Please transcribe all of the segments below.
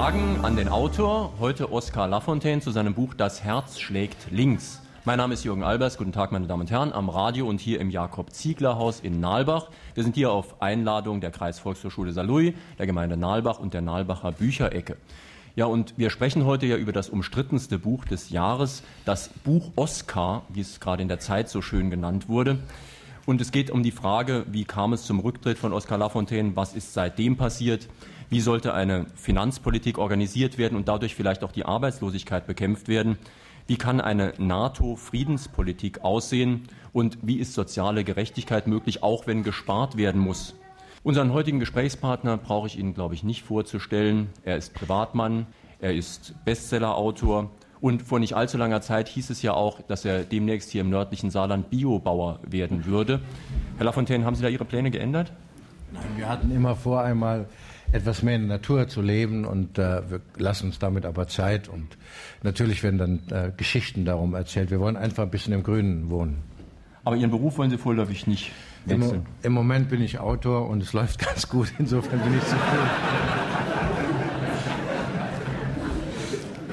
Fragen an den Autor, heute Oskar Lafontaine zu seinem Buch Das Herz schlägt links. Mein Name ist Jürgen Albers. Guten Tag, meine Damen und Herren, am Radio und hier im Jakob-Ziegler-Haus in Nalbach. Wir sind hier auf Einladung der Kreisvolkshochschule Saarlouis, der Gemeinde Nalbach und der Nalbacher Bücherecke. Ja, und wir sprechen heute ja über das umstrittenste Buch des Jahres, das Buch Oskar, wie es gerade in der Zeit so schön genannt wurde. Und es geht um die Frage, wie kam es zum Rücktritt von Oskar Lafontaine, was ist seitdem passiert, wie sollte eine Finanzpolitik organisiert werden und dadurch vielleicht auch die Arbeitslosigkeit bekämpft werden, wie kann eine NATO-Friedenspolitik aussehen und wie ist soziale Gerechtigkeit möglich, auch wenn gespart werden muss. Unseren heutigen Gesprächspartner brauche ich Ihnen, glaube ich, nicht vorzustellen. Er ist Privatmann, er ist Bestsellerautor und vor nicht allzu langer Zeit hieß es ja auch, dass er demnächst hier im nördlichen Saarland Biobauer werden würde. Herr Lafontaine, haben Sie da Ihre Pläne geändert? Nein, wir hatten immer vor, einmal etwas mehr in der Natur zu leben und äh, wir lassen uns damit aber Zeit und natürlich werden dann äh, Geschichten darum erzählt. Wir wollen einfach ein bisschen im Grünen wohnen. Aber Ihren Beruf wollen Sie vorläufig nicht wechseln? Im, Im, Moment bin ich Autor und es läuft ganz gut. Insofern bin ich zufrieden.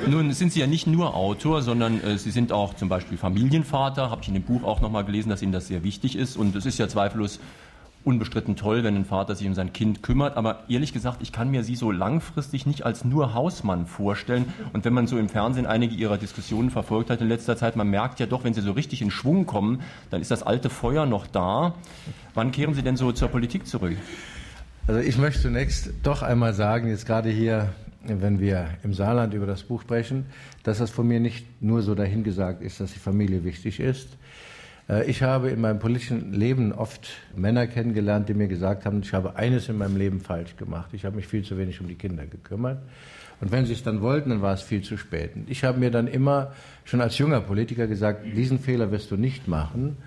Nun sind Sie ja nicht nur Autor, sondern äh, Sie sind auch zum Beispiel Familienvater. Habe ich in dem Buch auch nochmal gelesen, dass Ihnen das sehr wichtig ist. Und es ist ja zweifellos unbestritten toll, wenn ein Vater sich um sein Kind kümmert. Aber ehrlich gesagt, ich kann mir Sie so langfristig nicht als nur Hausmann vorstellen. Und wenn man so im Fernsehen einige Ihrer Diskussionen verfolgt hat in letzter Zeit, man merkt ja doch, wenn Sie so richtig in Schwung kommen, dann ist das alte Feuer noch da. Wann kehren Sie denn so zur Politik zurück? Also ich möchte zunächst doch einmal sagen, jetzt gerade hier, wenn wir im Saarland über das Buch sprechen, dass das von mir nicht nur so dahingesagt ist, dass die Familie wichtig ist. Äh, ich habe in meinem politischen Leben oft Männer kennengelernt, die mir gesagt haben, ich habe eines in meinem Leben falsch gemacht. Ich habe mich viel zu wenig um die Kinder gekümmert. Und wenn sie es dann wollten, dann war es viel zu spät. Und ich habe mir dann immer schon als junger Politiker gesagt, diesen Fehler wirst du nicht machen.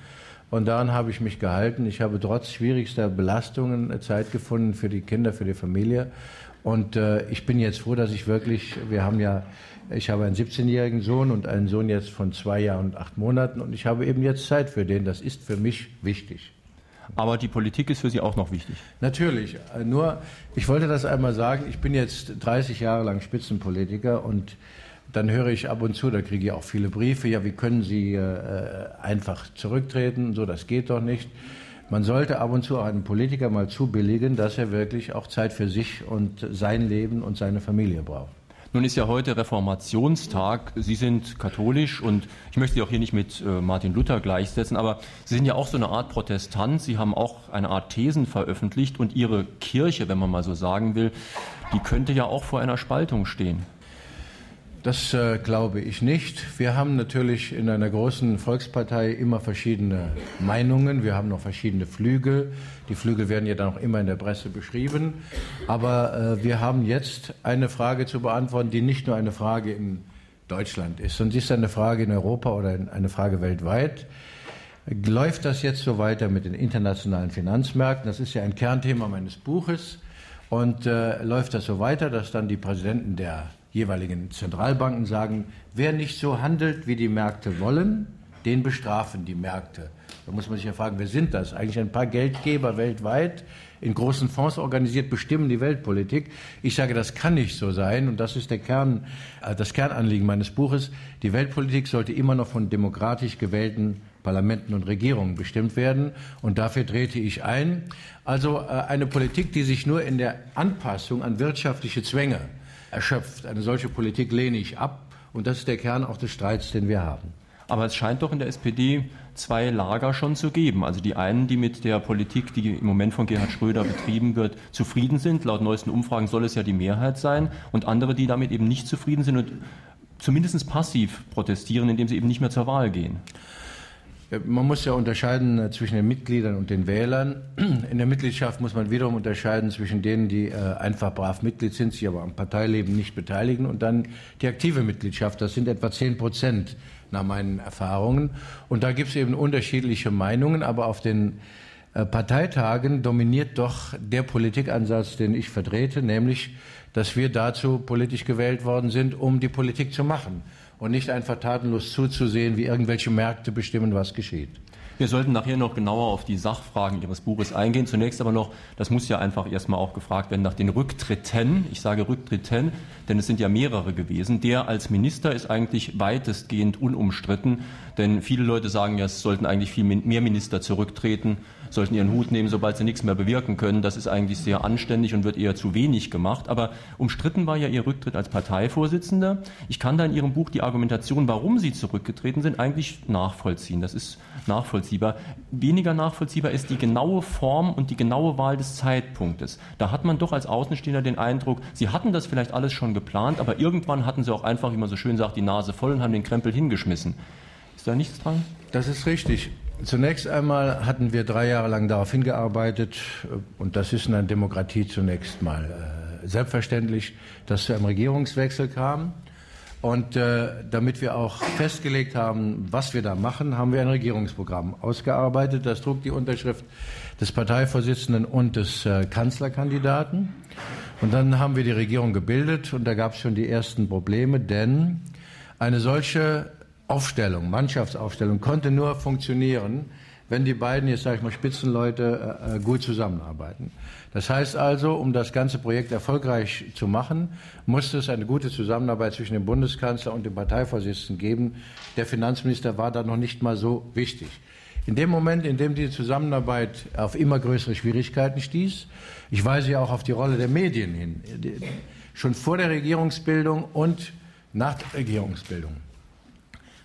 Und daran habe ich mich gehalten. Ich habe trotz schwierigster Belastungen Zeit gefunden für die Kinder, für die Familie. Und äh, ich bin jetzt froh, dass ich wirklich, wir haben ja ich habe einen 17-jährigen Sohn und einen Sohn jetzt von zwei Jahren und acht Monaten und ich habe eben jetzt Zeit für den. Das ist für mich wichtig. Aber die Politik ist für Sie auch noch wichtig. Natürlich. Nur, ich wollte das einmal sagen, ich bin jetzt 30 Jahre lang Spitzenpolitiker und dann höre ich ab und zu, da kriege ich auch viele Briefe, ja, wie können Sie äh, einfach zurücktreten? So, das geht doch nicht. Man sollte ab und zu auch einem Politiker mal zubilligen, dass er wirklich auch Zeit für sich und sein Leben und seine Familie braucht. Nun ist ja heute Reformationstag. Sie sind katholisch und ich möchte Sie auch hier nicht mit äh, Martin Luther gleichsetzen, aber Sie sind ja auch so eine Art Protestant. Sie haben auch eine Art Thesen veröffentlicht und Ihre Kirche, wenn man mal so sagen will, die könnte ja auch vor einer Spaltung stehen. Das äh, glaube ich nicht. Wir haben natürlich in einer großen Volkspartei immer verschiedene Meinungen. Wir haben noch verschiedene Flügel. Die Flügel werden ja dann auch immer in der Presse beschrieben. Aber äh, wir haben jetzt eine Frage zu beantworten, die nicht nur eine Frage in Deutschland ist, sondern sie ist eine Frage in Europa oder eine Frage weltweit. Läuft das jetzt so weiter mit den internationalen Finanzmärkten? Das ist ja ein Kernthema meines Buches. Und äh, läuft das so weiter, dass dann die Präsidenten der jeweiligen Zentralbanken sagen, wer nicht so handelt, wie die Märkte wollen, den bestrafen die Märkte. Da muss man sich ja fragen, wer sind das? Eigentlich ein paar Geldgeber weltweit, in großen Fonds organisiert, bestimmen die Weltpolitik. Ich sage, das kann nicht so sein und das ist der Kern, äh, das Kernanliegen meines Buches. Die Weltpolitik sollte immer noch von demokratisch gewählten Parlamenten und Regierungen bestimmt werden. Und dafür trete ich ein. Also äh, eine Politik, die sich nur in der Anpassung an wirtschaftliche Zwänge erschöpft. Eine solche Politik lehne ich ab und das ist der Kern auch des Streits, den wir haben. Aber es scheint doch in der SPD zwei Lager schon zu geben. Also die einen, die mit der Politik, die im Moment von Gerhard Schröder betrieben wird, zufrieden sind. Laut neuesten Umfragen soll es ja die Mehrheit sein. Und andere, die damit eben nicht zufrieden sind und zumindest passiv protestieren, indem sie eben nicht mehr zur Wahl gehen. Man muss ja unterscheiden äh, zwischen den Mitgliedern und den Wählern. In der Mitgliedschaft muss man wiederum unterscheiden zwischen denen, die äh, einfach brav Mitglied sind, sich aber am Parteileben nicht beteiligen, und dann die aktive Mitgliedschaft. Das sind etwa zehn Prozent nach meinen Erfahrungen. Und da gibt es eben unterschiedliche Meinungen, aber auf den äh, Parteitagen dominiert doch der Politikansatz, den ich vertrete, nämlich, dass wir dazu politisch gewählt worden sind, um die Politik zu machen und nicht einfach tatenlos zuzusehen, wie irgendwelche Märkte bestimmen, was geschieht. Wir sollten nachher noch genauer auf die Sachfragen Ihres Buches eingehen. Zunächst aber noch, das muss ja einfach erstmal auch gefragt werden nach den Rücktritten. Ich sage Rücktritten, denn es sind ja mehrere gewesen. Der als Minister ist eigentlich weitestgehend unumstritten, denn viele Leute sagen ja, es sollten eigentlich viel mehr Minister zurücktreten sollten ihren Hut nehmen, sobald sie nichts mehr bewirken können. Das ist eigentlich sehr anständig und wird eher zu wenig gemacht. Aber umstritten war ja Ihr Rücktritt als Parteivorsitzender. Ich kann da in Ihrem Buch die Argumentation, warum Sie zurückgetreten sind, eigentlich nachvollziehen. Das ist nachvollziehbar. Weniger nachvollziehbar ist die genaue Form und die genaue Wahl des Zeitpunktes. Da hat man doch als Außenstehender den Eindruck, Sie hatten das vielleicht alles schon geplant, aber irgendwann hatten Sie auch einfach, wie man so schön sagt, die Nase voll und haben den Krempel hingeschmissen. Ist da nichts dran? Das ist richtig. Zunächst einmal hatten wir drei Jahre lang darauf hingearbeitet, und das ist in einer Demokratie zunächst mal äh, selbstverständlich, dass zu einem Regierungswechsel kam. Und äh, damit wir auch festgelegt haben, was wir da machen, haben wir ein Regierungsprogramm ausgearbeitet. Das trug die Unterschrift des Parteivorsitzenden und des äh, Kanzlerkandidaten. Und dann haben wir die Regierung gebildet und da gab es schon die ersten Probleme, denn eine solche Aufstellung, Mannschaftsaufstellung konnte nur funktionieren, wenn die beiden, jetzt sage ich mal Spitzenleute, äh, äh, gut zusammenarbeiten. Das heißt also, um das ganze Projekt erfolgreich zu machen, musste es eine gute Zusammenarbeit zwischen dem Bundeskanzler und dem Parteivorsitzenden geben. Der Finanzminister war da noch nicht mal so wichtig. In dem Moment, in dem die Zusammenarbeit auf immer größere Schwierigkeiten stieß, ich weise ja auch auf die Rolle der Medien hin, schon vor der Regierungsbildung und nach der Regierungsbildung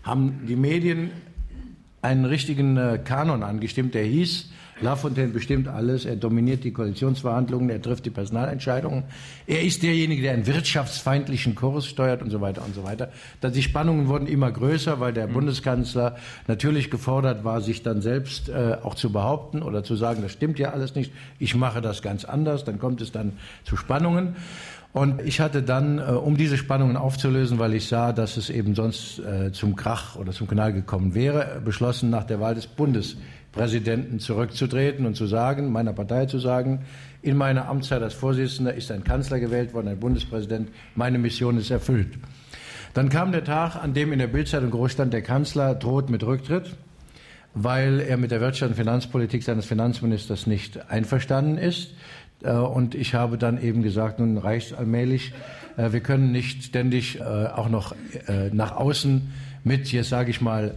haben die Medien einen richtigen äh, Kanon angestimmt, der hieß, Lafontaine bestimmt alles, er dominiert die Koalitionsverhandlungen, er trifft die Personalentscheidungen, er ist derjenige, der einen wirtschaftsfeindlichen Kurs steuert und so weiter und so weiter. Die Spannungen wurden immer größer, weil der mhm. Bundeskanzler natürlich gefordert war, sich dann selbst äh, auch zu behaupten oder zu sagen, das stimmt ja alles nicht, ich mache das ganz anders, dann kommt es dann zu Spannungen. Und ich hatte dann, äh, um diese Spannungen aufzulösen, weil ich sah, dass es eben sonst äh, zum Krach oder zum Kanal gekommen wäre, beschlossen, nach der Wahl des Bundespräsidenten zurückzutreten und zu sagen, meiner Partei zu sagen, in meiner Amtszeit als Vorsitzender ist ein Kanzler gewählt worden, ein Bundespräsident, meine Mission ist erfüllt. Dann kam der Tag, an dem in der Bildzeitung groß stand, der Kanzler droht mit Rücktritt, weil er mit der Wirtschafts- und Finanzpolitik seines Finanzministers nicht einverstanden ist. Äh, und ich habe dann eben gesagt, nun reicht allmählich. Äh, wir können nicht ständig äh, auch noch nach außen mit, jetzt sage ich mal,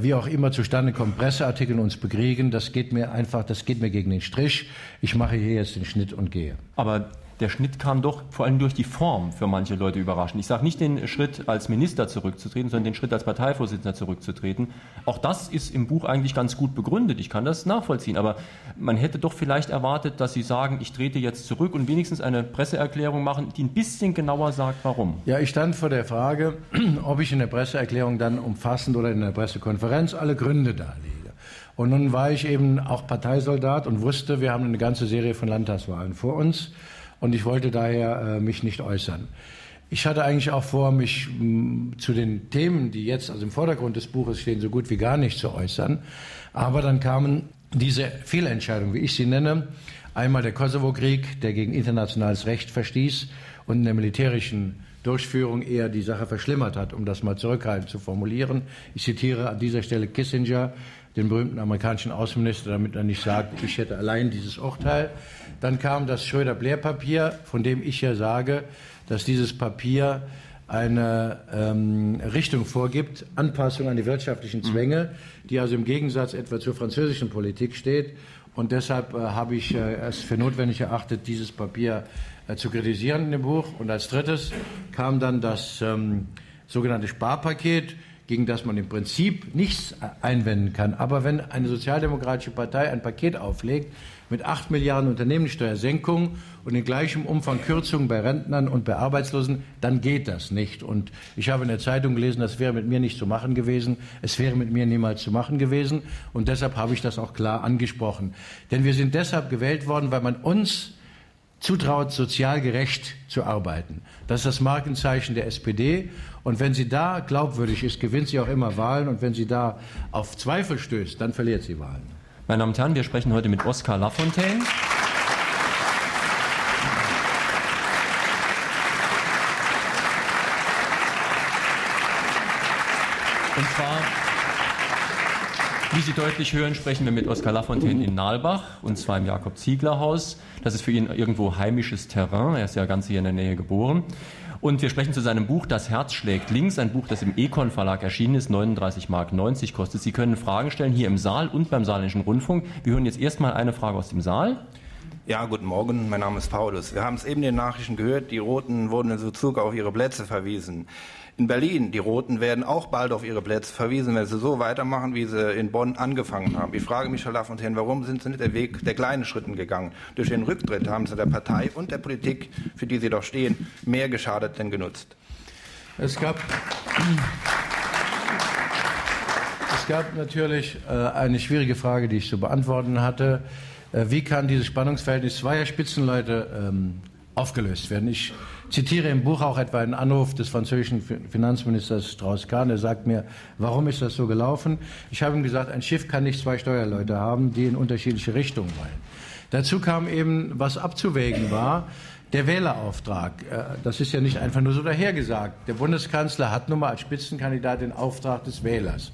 wie auch immer zustande kommen, Presseartikeln uns bekriegen. Das geht mir einfach, das geht mir gegen den Strich. Ich mache hier jetzt den Schnitt und gehe. Aber der Schnitt kam doch vor allem durch die Form für manche Leute überraschend. Ich sage nicht den Schritt als Minister zurückzutreten, sondern den Schritt als Parteivorsitzender zurückzutreten. Auch das ist im Buch eigentlich ganz gut begründet. Ich kann das nachvollziehen. Aber man hätte doch vielleicht erwartet, dass Sie sagen, ich trete jetzt zurück und wenigstens eine Presseerklärung machen, die ein bisschen genauer sagt, warum. Ja, ich stand vor der Frage, ob ich in der Presseerklärung dann umfassend oder in der Pressekonferenz alle Gründe darlege. Und nun war ich eben auch Parteisoldat und wusste, wir haben eine ganze Serie von Landtagswahlen vor uns und ich wollte daher äh, mich nicht äußern. Ich hatte eigentlich auch vor, mich zu den Themen, die jetzt also im Vordergrund des Buches stehen, so gut wie gar nicht zu äußern. Aber dann kamen diese Fehlentscheidungen, wie ich sie nenne. Einmal der Kosovo-Krieg, der gegen internationales Recht verstieß und in der militärischen Durchführung eher die Sache verschlimmert hat, um das mal zurückhaltend zu formulieren. Ich zitiere an dieser Stelle Kissinger, den berühmten amerikanischen Außenminister, damit er nicht sagt, ich hätte allein dieses Urteil. Dann kam das Schröder-Blair-Papier, von dem ich ja sage, dass dieses Papier eine ähm, Richtung vorgibt, Anpassung an die wirtschaftlichen. Zwänge, die also im Gegensatz etwa zur französischen Politik steht. Und deshalb äh, habe ich äh, es für notwendig erachtet, dieses Papier zu kritisieren in dem Buch. Und als drittes kam dann das ähm, sogenannte Sparpaket, gegen das man im Prinzip nichts einwenden kann. Aber wenn eine sozialdemokratische Partei ein Paket auflegt, mit 8 Milliarden Unternehmenssteuersenkung und in gleichem Umfang Kürzungen bei Rentnern und bei Arbeitslosen, dann geht das nicht. Und ich habe in der Zeitung gelesen, das wäre mit mir nicht zu machen gewesen. Es wäre mit mir niemals zu machen gewesen. Und deshalb habe ich das auch klar angesprochen. Denn wir sind deshalb gewählt worden, weil man uns zutraut, sozial gerecht zu arbeiten. Das ist das Markenzeichen der SPD. Und wenn sie da glaubwürdig ist, gewinnt sie auch immer Wahlen. Und wenn sie da auf Zweifel stößt, dann verliert sie Wahlen. Meine Damen und Herren, wir sprechen heute mit Oskar Lafontaine. Und zwar Wie Sie deutlich hören, sprechen wir mit Oskar Lafontaine in Nalbach, und zwar im Jakob-Ziegler-Haus. Das ist für ihn irgendwo heimisches Terrain. Er ist ja ganz hier in der Nähe geboren. Und wir sprechen zu seinem Buch Das Herz schlägt links, ein Buch, das im Econ Verlag erschienen ist, 39 Mark 90 kostet. Sie können Fragen stellen hier im Saal und beim Saarländischen Rundfunk. Wir hören jetzt erstmal eine Frage aus dem Saal. Ja, guten Morgen, mein Name ist Paulus. Wir haben es eben in den Nachrichten gehört, die Roten wurden in Bezug auf ihre Plätze verwiesen. In Berlin, die Roten werden auch bald auf ihre Plätze verwiesen, wenn sie so weitermachen, wie sie in Bonn angefangen haben. Ich frage mich, Herr Lafontaine, warum sind Sie nicht den Weg der kleinen Schritten gegangen? Durch den Rücktritt haben Sie der Partei und der Politik, für die Sie doch stehen, mehr geschadet denn genutzt. Es gab, es gab natürlich äh, eine schwierige Frage, die ich zu beantworten hatte. Äh, wie kann dieses Spannungsverhältnis zweier Spitzenleute ähm, aufgelöst werden? Ich zitiere im Buch auch etwa einen Anruf des französischen Finanzministers Strauss-Kahn. Er sagt mir, warum ist das so gelaufen? Ich habe ihm gesagt, ein Schiff kann nicht zwei Steuerleute haben, die in unterschiedliche Richtungen wollen. Dazu kam eben, was abzuwägen war, der Wählerauftrag. Äh, das ist ja nicht einfach nur so dahergesagt. Der Bundeskanzler hat nun mal als Spitzenkandidat den Auftrag des Wählers.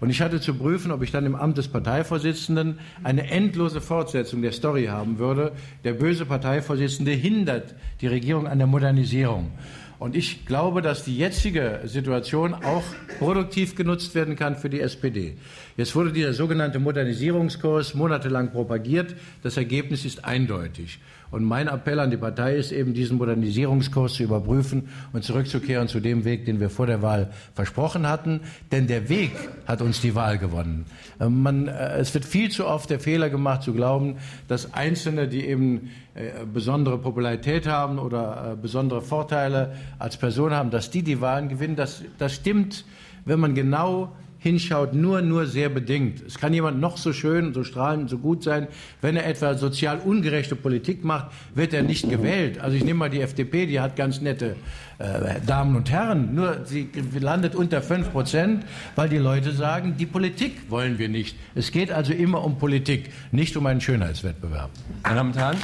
Und ich hatte zu prüfen, ob ich dann im Amt des Parteivorsitzenden eine endlose Fortsetzung der Story haben würde. Der böse Parteivorsitzende hindert die Regierung an der Modernisierung. Und ich glaube, dass die jetzige Situation auch produktiv genutzt werden kann für die SPD. Jetzt wurde dieser sogenannte Modernisierungskurs monatelang propagiert. Das Ergebnis ist eindeutig. Und mein Appell an die Partei ist eben, diesen Modernisierungskurs zu überprüfen und zurückzukehren zu dem Weg, den wir vor der Wahl versprochen hatten. Denn der Weg hat uns die Wahl gewonnen. Äh, man, äh, es wird viel zu oft der Fehler gemacht, zu glauben, dass Einzelne, die eben äh, besondere Popularität haben oder besondere Vorteile als Person haben, dass die die Wahlen gewinnen. Das, das stimmt, wenn man genau hinschaut, nur, nur sehr bedingt. Es kann jemand noch so schön, so strahlend, so gut sein. Wenn er etwa sozial ungerechte Politik macht, wird er nicht gewählt. Also ich nehme mal die FDP, die hat ganz nette äh, Damen und Herren. Nur sie landet unter fünf Prozent, weil die Leute sagen, die Politik wollen wir nicht. Es geht also immer um Politik, nicht um einen Schönheitswettbewerb. Meine Damen und Herren.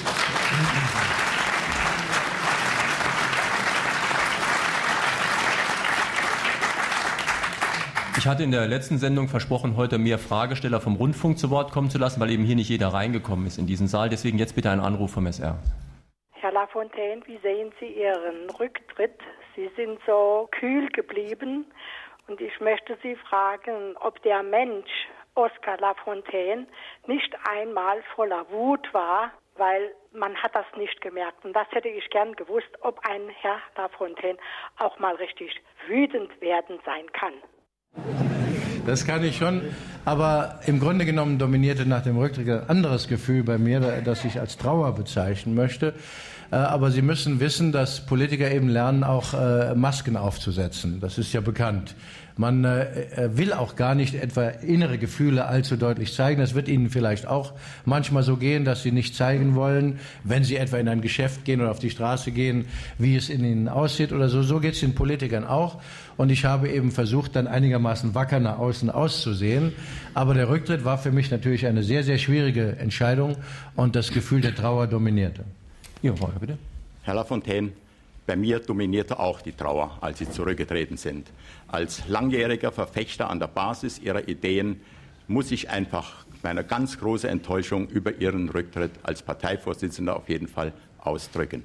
Ich hatte in der letzten Sendung versprochen, heute mehr Fragesteller vom Rundfunk zu Wort kommen zu lassen, weil eben hier nicht jeder reingekommen ist in diesen Saal. Deswegen jetzt bitte ein Anruf vom SR. Herr Lafontaine, wie sehen Sie Ihren Rücktritt? Sie sind so kühl geblieben und ich möchte Sie fragen, ob der Mensch Oskar Lafontaine nicht einmal voller Wut war, weil man hat das nicht gemerkt. Und das hätte ich gern gewusst, ob ein Herr Lafontaine auch mal richtig wütend werden sein kann. Das kann ich schon. Aber im Grunde genommen dominierte nach dem Rücktritt ein anderes Gefühl bei mir, das ich als Trauer bezeichnen möchte. Äh, aber Sie müssen wissen, dass Politiker eben lernen, auch äh, Masken aufzusetzen. Das ist ja bekannt. Man äh, will auch gar nicht etwa innere Gefühle allzu deutlich zeigen. Das wird Ihnen vielleicht auch manchmal so gehen, dass Sie nicht zeigen wollen, wenn Sie etwa in ein Geschäft gehen oder auf die Straße gehen, wie es in Ihnen aussieht oder so. So geht es den Politikern auch. Und ich habe eben versucht, dann einigermaßen wacker nach außen auszusehen. Aber der Rücktritt war für mich natürlich eine sehr, sehr schwierige Entscheidung und das Gefühl der Trauer dominierte. Ihre Frage bitte. Herr Lafontaine, bei mir dominierte auch die Trauer, als Sie zurückgetreten sind. Als langjähriger Verfechter an der Basis Ihrer Ideen muss ich einfach meine ganz große Enttäuschung über Ihren Rücktritt als Parteivorsitzender auf jeden Fall ausdrücken.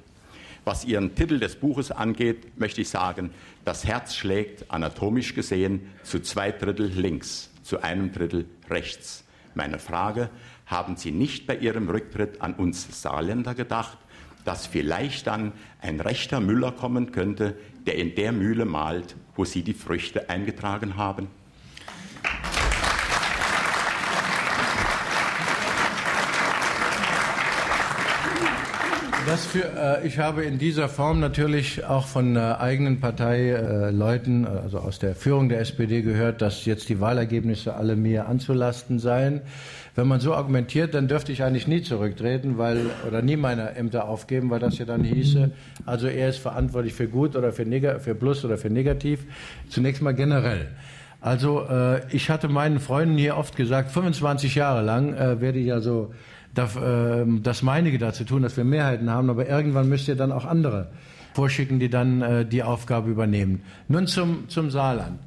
Was Ihren Titel des Buches angeht, möchte ich sagen, das Herz schlägt anatomisch gesehen zu zwei Drittel links, zu einem Drittel rechts. Meine Frage, haben Sie nicht bei Ihrem Rücktritt an uns Saarländer gedacht? dass vielleicht dann ein rechter Müller kommen könnte, der in der Mühle malt, wo Sie die Früchte eingetragen haben? Für, äh, ich habe in dieser Form natürlich auch von äh, eigenen Parteileuten, äh, also aus der Führung der SPD gehört, dass jetzt die Wahlergebnisse alle mir anzulasten seien. Wenn man so argumentiert, dann dürfte ich eigentlich nie zurücktreten, weil oder nie meine Ämter aufgeben, weil das ja dann hieße, also er ist verantwortlich für gut oder für, neg für plus oder für negativ. Zunächst mal generell. Also äh, ich hatte meinen Freunden hier oft gesagt, 25 Jahre lang äh, werde ich also ähm, das meinige dazu tun, dass wir Mehrheiten haben, aber irgendwann müsst ihr dann auch andere vorschicken, die dann äh, die Aufgabe übernehmen. Nun zum, zum Saarland.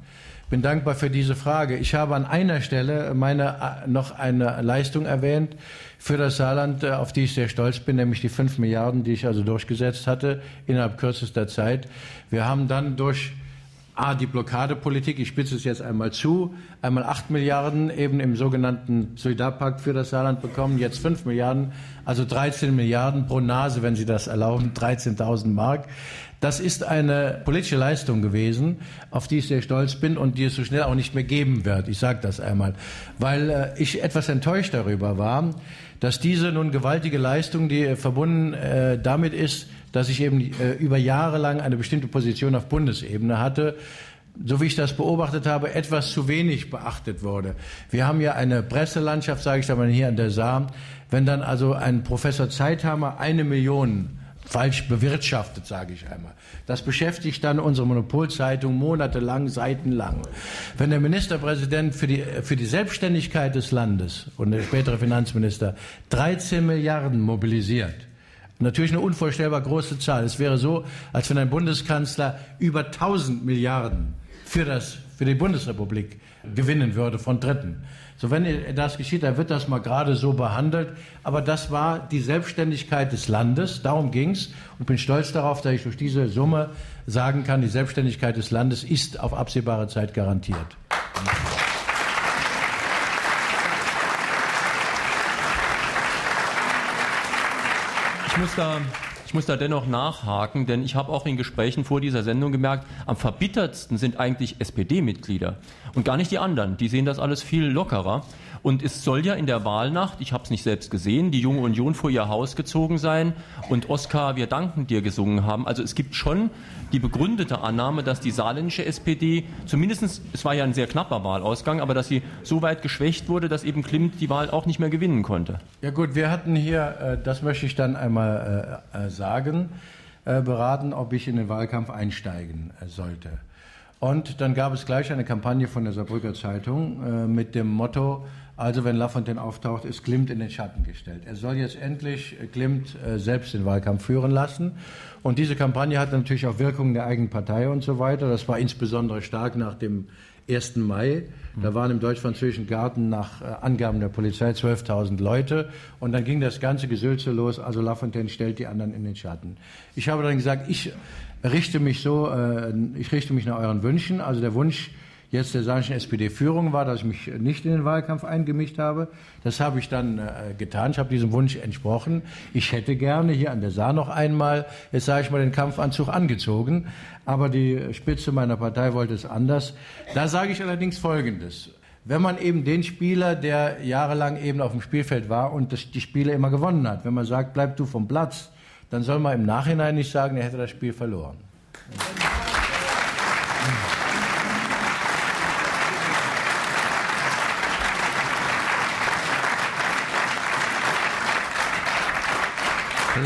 bin dankbar für diese Frage. Ich habe an einer Stelle meine, äh, noch eine Leistung erwähnt für das Saarland, äh, auf die ich sehr stolz bin, nämlich die fünf Milliarden, die ich also durchgesetzt hatte innerhalb kürzester Zeit. Wir haben dann durch A, die Blockadepolitik, ich spitze es jetzt einmal zu, einmal acht Milliarden eben im sogenannten Solidarpakt für das Saarland bekommen, jetzt fünf Milliarden, also 13 Milliarden pro Nase, wenn Sie das erlauben, 13.000 Mark. Das ist eine politische Leistung gewesen, auf die ich sehr stolz bin und die es so schnell auch nicht mehr geben wird. Ich sage das einmal, weil äh, ich etwas enttäuscht darüber war, dass diese nun gewaltige Leistung, die verbunden äh, damit ist, dass ich eben äh, über Jahre lang eine bestimmte Position auf Bundesebene hatte, so wie ich das beobachtet habe, etwas zu wenig beachtet wurde. Wir haben ja eine Presselandschaft, sage ich da mal hier an der Saar, wenn dann also ein Professor Zeithammer eine Million falsch bewirtschaftet, sage ich einmal. Das beschäftigt dann unsere Monopolzeitung monatelang, seitenlang. Wenn der Ministerpräsident für die, für die Selbstständigkeit des Landes und der spätere Finanzminister 13 Milliarden mobilisiert, natürlich eine unvorstellbar große Zahl. Es wäre so, als wenn ein Bundeskanzler über 1000 Milliarden für, das, für die Bundesrepublik gewinnen würde von Dritten. So, wenn das geschieht, dann wird das mal gerade so behandelt. Aber das war die Selbstständigkeit des Landes. Darum ging es. Und bin stolz darauf, dass ich durch diese Summe sagen kann, die Selbstständigkeit des Landes ist auf absehbare Zeit garantiert. Ich muss da ich muss da dennoch nachhaken, denn ich habe auch in Gesprächen vor dieser Sendung gemerkt, am verbittertsten sind eigentlich SPD-Mitglieder und gar nicht die anderen. Die sehen das alles viel lockerer. Und es soll ja in der Wahlnacht, ich habe es nicht selbst gesehen, die Junge Union vor ihr Haus gezogen sein und Oskar, wir danken dir gesungen haben. Also es gibt schon die begründete Annahme, dass die saarländische SPD zumindest, es war ja ein sehr knapper Wahlausgang, aber dass sie so weit geschwächt wurde, dass eben Klimt die Wahl auch nicht mehr gewinnen konnte. Ja gut, wir hatten hier, äh, das möchte ich dann einmal äh, äh, sagen, beraten, ob ich in den Wahlkampf einsteigen sollte. Und dann gab es gleich eine Kampagne von der Saarbrücker Zeitung mit dem Motto, also wenn Lafontaine auftaucht, ist Klimt in den Schatten gestellt. Er soll jetzt endlich äh, Klimt äh, selbst den Wahlkampf führen lassen. Und diese Kampagne hat natürlich auch Wirkungen der eigenen Partei und so weiter. Das war insbesondere stark nach dem 1. Mai. Da waren im deutsch-französischen Garten nach äh, Angaben der Polizei 12.000 Leute. Und dann ging das ganze Gesülze los. Also Lafontaine stellt die anderen in den Schatten. Ich habe dann gesagt, ich richte mich so, ich richte mich nach euren Wünschen. Also der Wunsch, jetzt der saarländischen SPD-Führung war, dass ich mich nicht in den Wahlkampf eingemischt habe. Das habe ich dann äh, getan. Ich habe diesem Wunsch entsprochen. Ich hätte gerne hier an der Saar noch einmal, jetzt sage ich mal, den Kampfanzug angezogen. Aber die Spitze meiner Partei wollte es anders. Da sage ich allerdings Folgendes. Wenn man eben den Spieler, der jahrelang eben auf dem Spielfeld war und das, die Spiele immer gewonnen hat, wenn man sagt, bleib du vom Platz, dann soll man im Nachhinein nicht sagen, er hätte das Spiel verloren.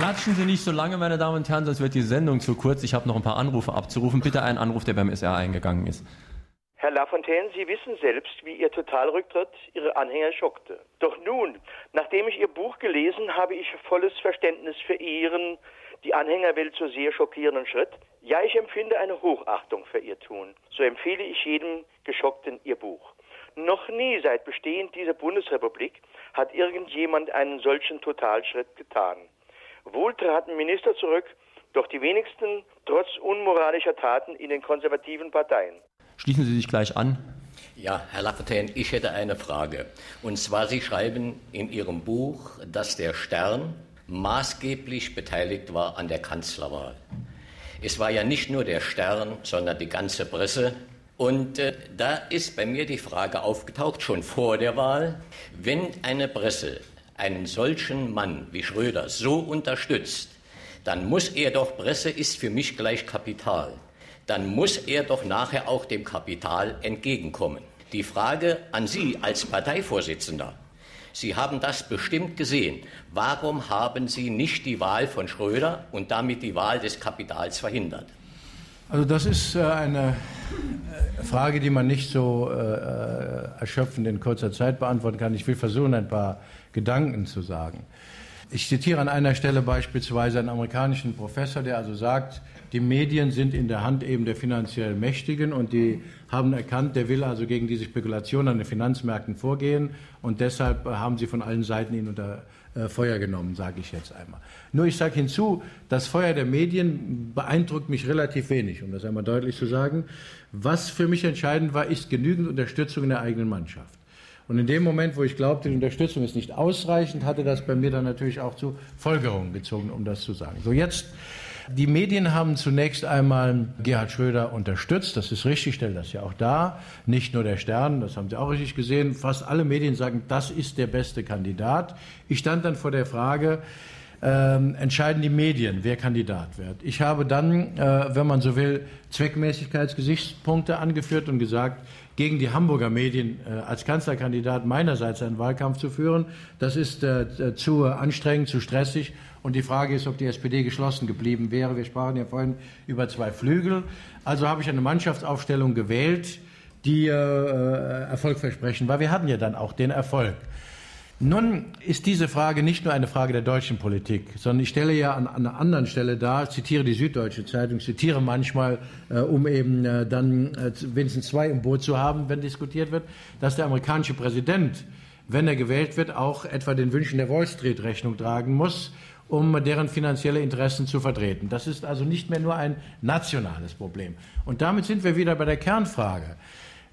Klatschen Sie nicht so lange, meine Damen und Herren, sonst wird die Sendung zu kurz. Ich habe noch ein paar Anrufe abzurufen. Bitte einen Anruf, der beim SR eingegangen ist. Herr Lafontaine, Sie wissen selbst, wie Ihr Totalrücktritt Ihre Anhänger schockte. Doch nun, nachdem ich Ihr Buch gelesen, habe ich volles Verständnis für Ihren, die Anhängerwelt so sehr schockierenden Schritt. Ja, ich empfinde eine Hochachtung für Ihr Tun. So empfehle ich jedem Geschockten Ihr Buch. Noch nie seit Bestehen dieser Bundesrepublik hat irgendjemand einen solchen Totalschritt getan. Wohl traten Minister zurück, doch die wenigsten trotz unmoralischer Taten in den konservativen Parteien. Schließen Sie sich gleich an. Ja, Herr Lafontaine, ich hätte eine Frage. Und zwar, Sie schreiben in Ihrem Buch, dass der Stern maßgeblich beteiligt war an der Kanzlerwahl. Es war ja nicht nur der Stern, sondern die ganze Presse. Und äh, da ist bei mir die Frage aufgetaucht, schon vor der Wahl, wenn eine Presse einen solchen Mann wie Schröder so unterstützt, dann muss er doch, Presse ist für mich gleich Kapital, dann muss er doch nachher auch dem Kapital entgegenkommen. Die Frage an Sie als Parteivorsitzender. Sie haben das bestimmt gesehen. Warum haben Sie nicht die Wahl von Schröder und damit die Wahl des Kapitals verhindert? Also das ist äh, eine äh, Frage, die man nicht so äh, erschöpfend in kurzer Zeit beantworten kann. Ich will versuchen, ein paar Gedanken zu sagen. Ich zitiere an einer Stelle beispielsweise einen amerikanischen Professor, der also sagt, die Medien sind in der Hand eben der finanziell Mächtigen und die haben erkannt, der will also gegen diese Spekulation an den Finanzmärkten vorgehen und deshalb haben sie von allen Seiten ihn unter äh, Feuer genommen, sage ich jetzt einmal. Nur ich sage hinzu, das Feuer der Medien beeindruckt mich relativ wenig, um das einmal deutlich zu sagen. Was für mich entscheidend war, ist genügend Unterstützung in der eigenen Mannschaft. Und in dem Moment, wo ich glaubte, die Unterstützung ist nicht ausreichend, hatte das bei mir dann natürlich auch zu Folgerungen gezogen, um das zu sagen. So jetzt die Medien haben zunächst einmal Gerhard Schröder unterstützt. Das ist richtig, stellt das ja auch dar. Nicht nur der Stern, das haben Sie auch richtig gesehen. Fast alle Medien sagen, das ist der beste Kandidat. Ich stand dann vor der Frage, ähm, entscheiden die Medien, wer Kandidat wird. Ich habe dann, äh, wenn man so will, Zweckmäßigkeitsgesichtspunkte angeführt und gesagt, gegen die Hamburger Medien äh, als Kanzlerkandidat meinerseits einen Wahlkampf zu führen, das ist äh, zu anstrengend, zu stressig und die Frage ist, ob die SPD geschlossen geblieben wäre. Wir sprachen ja vorhin über zwei Flügel. Also habe ich eine Mannschaftsaufstellung gewählt, die äh, erfolgversprechend war. Wir hatten ja dann auch den Erfolg. Nun ist diese Frage nicht nur eine Frage der deutschen Politik, sondern ich stelle ja an, an einer anderen Stelle dar, zitiere die Süddeutsche Zeitung, zitiere manchmal, äh, um eben äh, dann äh, wenigstens zwei im Boot zu haben, wenn diskutiert wird, dass der amerikanische Präsident, wenn er gewählt wird, auch etwa den Wünschen der Wall Street Rechnung tragen muss um deren finanzielle Interessen zu vertreten. Das ist also nicht mehr nur ein nationales Problem. Und damit sind wir wieder bei der Kernfrage.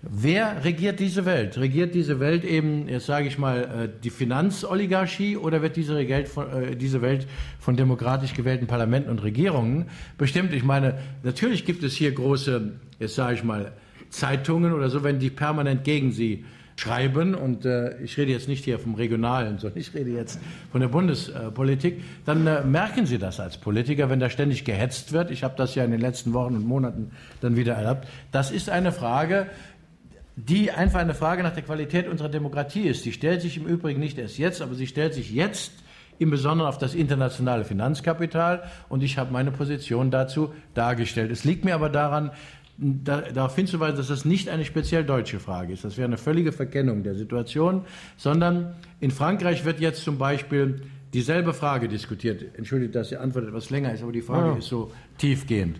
Wer regiert diese Welt? Regiert diese Welt eben, jetzt sage ich mal, äh, die Finanzoligarchie oder wird diese, äh, diese Welt von demokratisch gewählten Parlamenten und Regierungen bestimmt? Ich meine, natürlich gibt es hier große, jetzt sage ich mal, Zeitungen oder so, wenn die permanent gegen sie schreiben, und äh, ich rede jetzt nicht hier vom Regionalen, sondern ich rede jetzt von der Bundespolitik, dann äh, merken Sie das als Politiker, wenn da ständig gehetzt wird. Ich habe das ja in den letzten Wochen und Monaten dann wieder erlaubt. Das ist eine Frage, die einfach eine Frage nach der Qualität unserer Demokratie ist. Sie stellt sich im Übrigen nicht erst jetzt, aber sie stellt sich jetzt im Besonderen auf das internationale Finanzkapital und ich habe meine Position dazu dargestellt. Es liegt mir aber daran, da, darauf hinzuweisen, dass das nicht eine speziell deutsche Frage ist. Das wäre eine völlige Verkennung der Situation, sondern in Frankreich wird jetzt zum Beispiel dieselbe Frage diskutiert. Entschuldigt, dass die Antwort etwas länger ist, aber die Frage ja. ist so tiefgehend.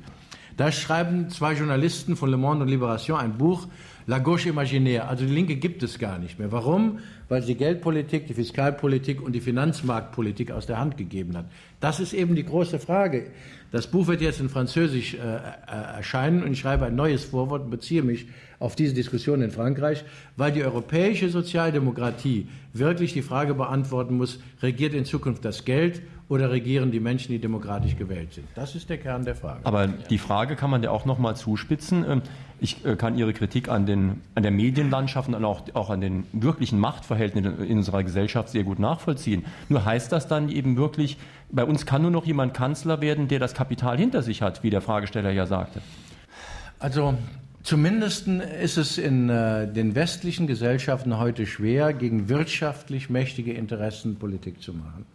Da schreiben zwei Journalisten von Le Monde und Libération ein Buch, La Gauche Imaginaire. Also die Linke gibt es gar nicht mehr. Warum? Weil sie Geldpolitik, die Fiskalpolitik und die Finanzmarktpolitik aus der Hand gegeben hat. Das ist eben die große Frage. Das Buch wird jetzt in Französisch äh, äh, erscheinen und ich schreibe ein neues Vorwort und beziehe mich auf diese Diskussion in Frankreich, weil die europäische Sozialdemokratie wirklich die Frage beantworten muss, regiert in Zukunft das Geld oder regieren die Menschen, die demokratisch gewählt sind? Das ist der Kern der Frage. Aber die Frage kann man ja auch noch mal zuspitzen. Ähm, ich äh, kann Ihre Kritik an, den, an der Medienlandschaft und auch, auch an den wirklichen Machtverhältnissen in unserer Gesellschaft sehr gut nachvollziehen. Nur heißt das dann eben wirklich, bei uns kann nur noch jemand Kanzler werden, der das Kapital hinter sich hat, wie der Fragesteller ja sagte? Also Zumindest ist es in äh, den westlichen Gesellschaften heute schwer, gegen wirtschaftlich mächtige Interessen Politik zu machen.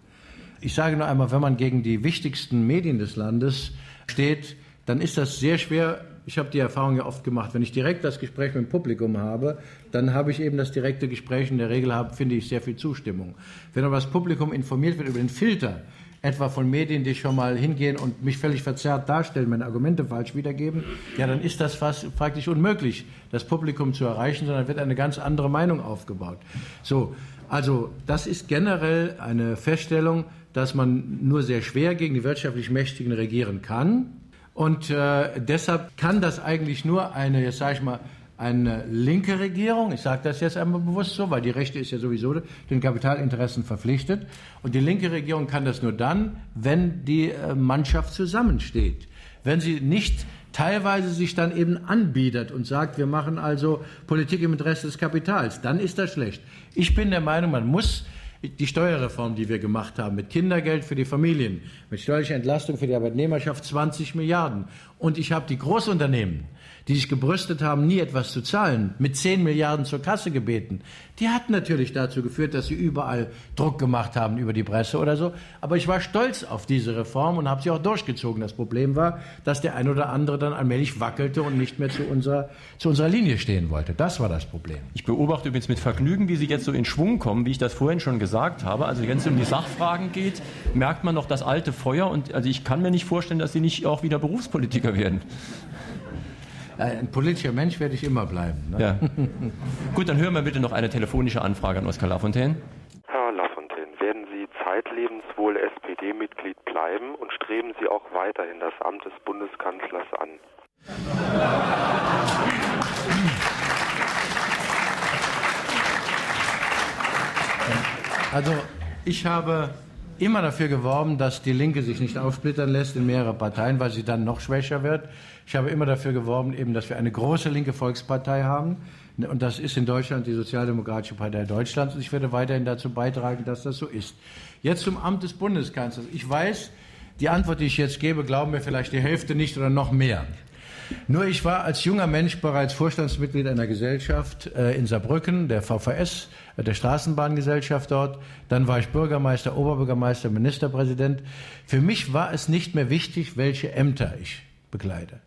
Ich sage nur einmal, wenn man gegen die wichtigsten Medien des Landes steht, dann ist das sehr schwer. Ich habe die Erfahrung ja oft gemacht, wenn ich direkt das Gespräch mit dem Publikum habe, dann habe ich eben das direkte Gespräch. In der Regel habe, finde ich sehr viel Zustimmung. Wenn aber das Publikum informiert wird über den Filter, etwa von Medien, die schon mal hingehen und mich völlig verzerrt darstellen, meine Argumente falsch wiedergeben, ja, dann ist das fast praktisch unmöglich, das Publikum zu erreichen, sondern wird eine ganz andere Meinung aufgebaut. So, also das ist generell eine Feststellung, dass man nur sehr schwer gegen die wirtschaftlich Mächtigen regieren kann. Und äh, deshalb kann das eigentlich nur eine, jetzt sage ich mal, eine linke Regierung, ich sage das jetzt einmal bewusst so, weil die Rechte ist ja sowieso den Kapitalinteressen verpflichtet. Und die linke Regierung kann das nur dann, wenn die äh, Mannschaft zusammensteht. Wenn sie nicht teilweise sich dann eben anbietet und sagt, wir machen also Politik im Interesse des Kapitals, dann ist das schlecht. Ich bin der Meinung, man muss die Steuerreform, die wir gemacht haben, mit Kindergeld für die Familien, mit steuerlicher Entlastung für die Arbeitnehmerschaft 20 Milliarden. Und ich habe die Großunternehmen, die sich gebrüstet haben, nie etwas zu zahlen, mit 10 Milliarden zur Kasse gebeten. Die hat natürlich dazu geführt, dass sie überall Druck gemacht haben über die Presse oder so. Aber ich war stolz auf diese Reform und habe sie auch durchgezogen. Das Problem war, dass der ein oder andere dann allmählich wackelte und nicht mehr zu unserer, zu unserer Linie stehen wollte. Das war das Problem. Ich beobachte übrigens mit Vergnügen, wie Sie jetzt so in Schwung kommen, wie ich das vorhin schon gesagt gesagt habe. Also wenn es um die Sachfragen geht, merkt man noch das alte Feuer und also ich kann mir nicht vorstellen, dass Sie nicht auch wieder Berufspolitiker werden. Ein politischer Mensch werde ich immer bleiben. Ne? Ja. Gut, dann hören wir bitte noch eine telefonische Anfrage an Oskar Lafontaine. Herr Lafontaine, werden Sie zeitlebens wohl SPD-Mitglied bleiben und streben Sie auch weiterhin das Amt des Bundeskanzlers an? Also ich habe immer dafür geworben, dass die Linke sich nicht aufsplittern lässt in mehrere Parteien, weil sie dann noch schwächer wird. Ich habe immer dafür geworben, eben, dass wir eine große linke Volkspartei haben. Und das ist in Deutschland die Sozialdemokratische Partei Deutschlands. Und ich werde weiterhin dazu beitragen, dass das so ist. Jetzt zum Amt des Bundeskanzlers. Ich weiß, die Antwort, die ich jetzt gebe, glauben mir vielleicht die Hälfte nicht oder noch mehr. Nur ich war als junger Mensch bereits Vorstandsmitglied einer Gesellschaft äh, in Saarbrücken, der VVS, äh, der Straßenbahngesellschaft dort. Dann war ich Bürgermeister, Oberbürgermeister, Ministerpräsident. Für mich war es nicht mehr wichtig, welche Ämter ich bekleide.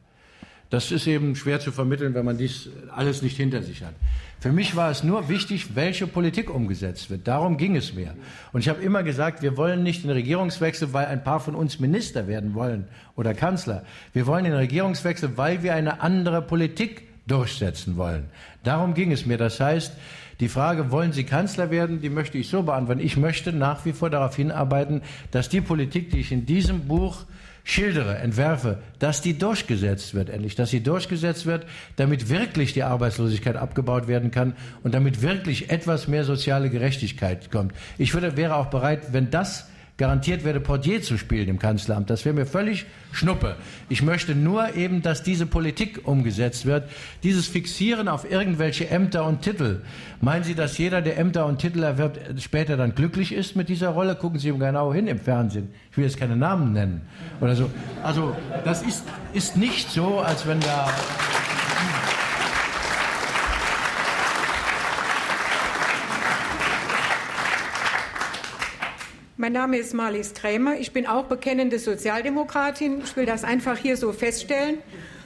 Das ist eben schwer zu vermitteln, wenn man dies alles nicht hinter sich hat. Für mich war es nur wichtig, welche Politik umgesetzt wird. Darum ging es mir. Und ich habe immer gesagt, wir wollen nicht den Regierungswechsel, weil ein paar von uns Minister werden wollen oder Kanzler. Wir wollen den Regierungswechsel, weil wir eine andere Politik durchsetzen wollen. Darum ging es mir. Das heißt, die Frage, wollen Sie Kanzler werden, die möchte ich so beantworten. Ich möchte nach wie vor darauf hinarbeiten, dass die Politik, die ich in diesem Buch schildere, entwerfe, dass die durchgesetzt wird, endlich, dass sie durchgesetzt wird, damit wirklich die Arbeitslosigkeit abgebaut werden kann und damit wirklich etwas mehr soziale Gerechtigkeit kommt. Ich würde, wäre auch bereit, wenn das garantiert werde, Portier zu spielen im Kanzleramt. Das wäre mir völlig schnuppe. Ich möchte nur eben, dass diese Politik umgesetzt wird. Dieses Fixieren auf irgendwelche Ämter und Titel. Meinen Sie, dass jeder, der Ämter und Titel erwirbt, später dann glücklich ist mit dieser Rolle? Gucken Sie ihm genau hin im Fernsehen. Ich will jetzt keine Namen nennen oder so. Also, das ist, ist nicht so, als wenn da Mein Name ist Marlies Krämer. Ich bin auch bekennende Sozialdemokratin. Ich will das einfach hier so feststellen.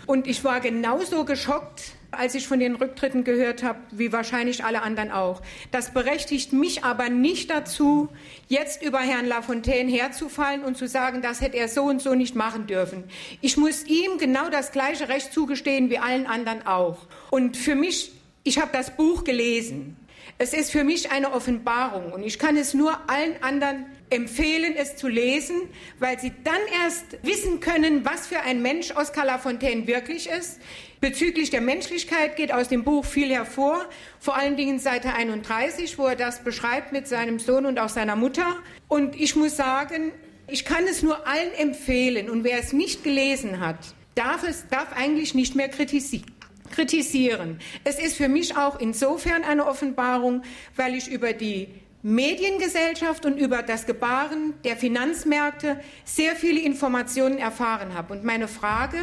Und ich war genauso geschockt, als ich von den Rücktritten gehört habe, wie wahrscheinlich alle anderen auch. Das berechtigt mich aber nicht dazu, jetzt über Herrn Lafontaine herzufallen und zu sagen, das hätte er so und so nicht machen dürfen. Ich muss ihm genau das gleiche Recht zugestehen wie allen anderen auch. Und für mich, ich habe das Buch gelesen. Es ist für mich eine Offenbarung und ich kann es nur allen anderen empfehlen, es zu lesen, weil sie dann erst wissen können, was für ein Mensch Oskar Lafontaine wirklich ist. Bezüglich der Menschlichkeit geht aus dem Buch viel hervor, vor allen Dingen Seite 31, wo er das beschreibt mit seinem Sohn und auch seiner Mutter. Und ich muss sagen, ich kann es nur allen empfehlen und wer es nicht gelesen hat, darf es darf eigentlich nicht mehr kritisieren kritisieren. Es ist für mich auch insofern eine Offenbarung, weil ich über die Mediengesellschaft und über das Gebaren der Finanzmärkte sehr viele Informationen erfahren habe. Und meine Frage,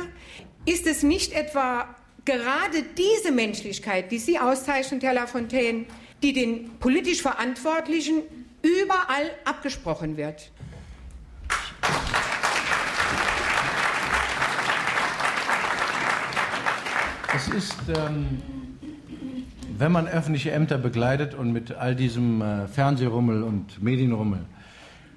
ist es nicht etwa gerade diese Menschlichkeit, die Sie auszeichnen, Herr Lafontaine, die den politisch Verantwortlichen überall abgesprochen wird? Es ist ähm, wenn man öffentliche Ämter begleitet und mit all diesem äh, Fernsehrummel und Medienrummel,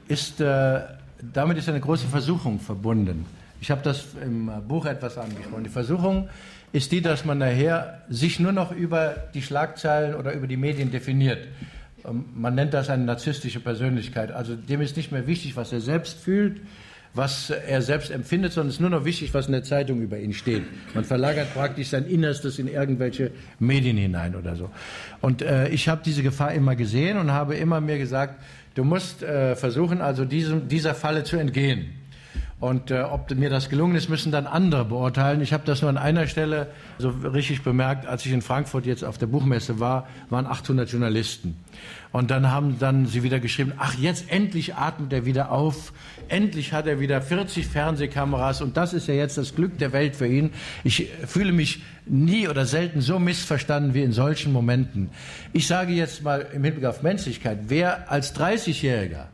ist, äh, damit ist eine große Versuchung verbunden. Ich habe das im Buch etwas angesprochen. Die Versuchung ist die, dass man nachher sich nur noch über die Schlagzeilen oder über die Medien definiert. Ähm, man nennt das eine narzisstische Persönlichkeit. Also dem ist nicht mehr wichtig, was er selbst fühlt, was er selbst empfindet, sondern es ist nur noch wichtig, was in der Zeitung über ihn steht. Man verlagert praktisch sein Innerstes in irgendwelche Medien hinein oder so. Und äh, ich habe diese Gefahr immer gesehen und habe immer mir gesagt, du musst äh, versuchen, also diesem, dieser Falle zu entgehen. Und äh, ob mir das gelungen ist, müssen dann andere beurteilen. Ich habe das nur an einer Stelle so richtig bemerkt, als ich in Frankfurt jetzt auf der Buchmesse war, waren 800 Journalisten. Und dann haben dann sie wieder geschrieben, ach, jetzt endlich atmet er wieder auf, endlich hat er wieder 40 Fernsehkameras und das ist ja jetzt das Glück der Welt für ihn. Ich fühle mich nie oder selten so missverstanden wie in solchen Momenten. Ich sage jetzt mal im Hinblick auf Menschlichkeit, wer als 30-Jähriger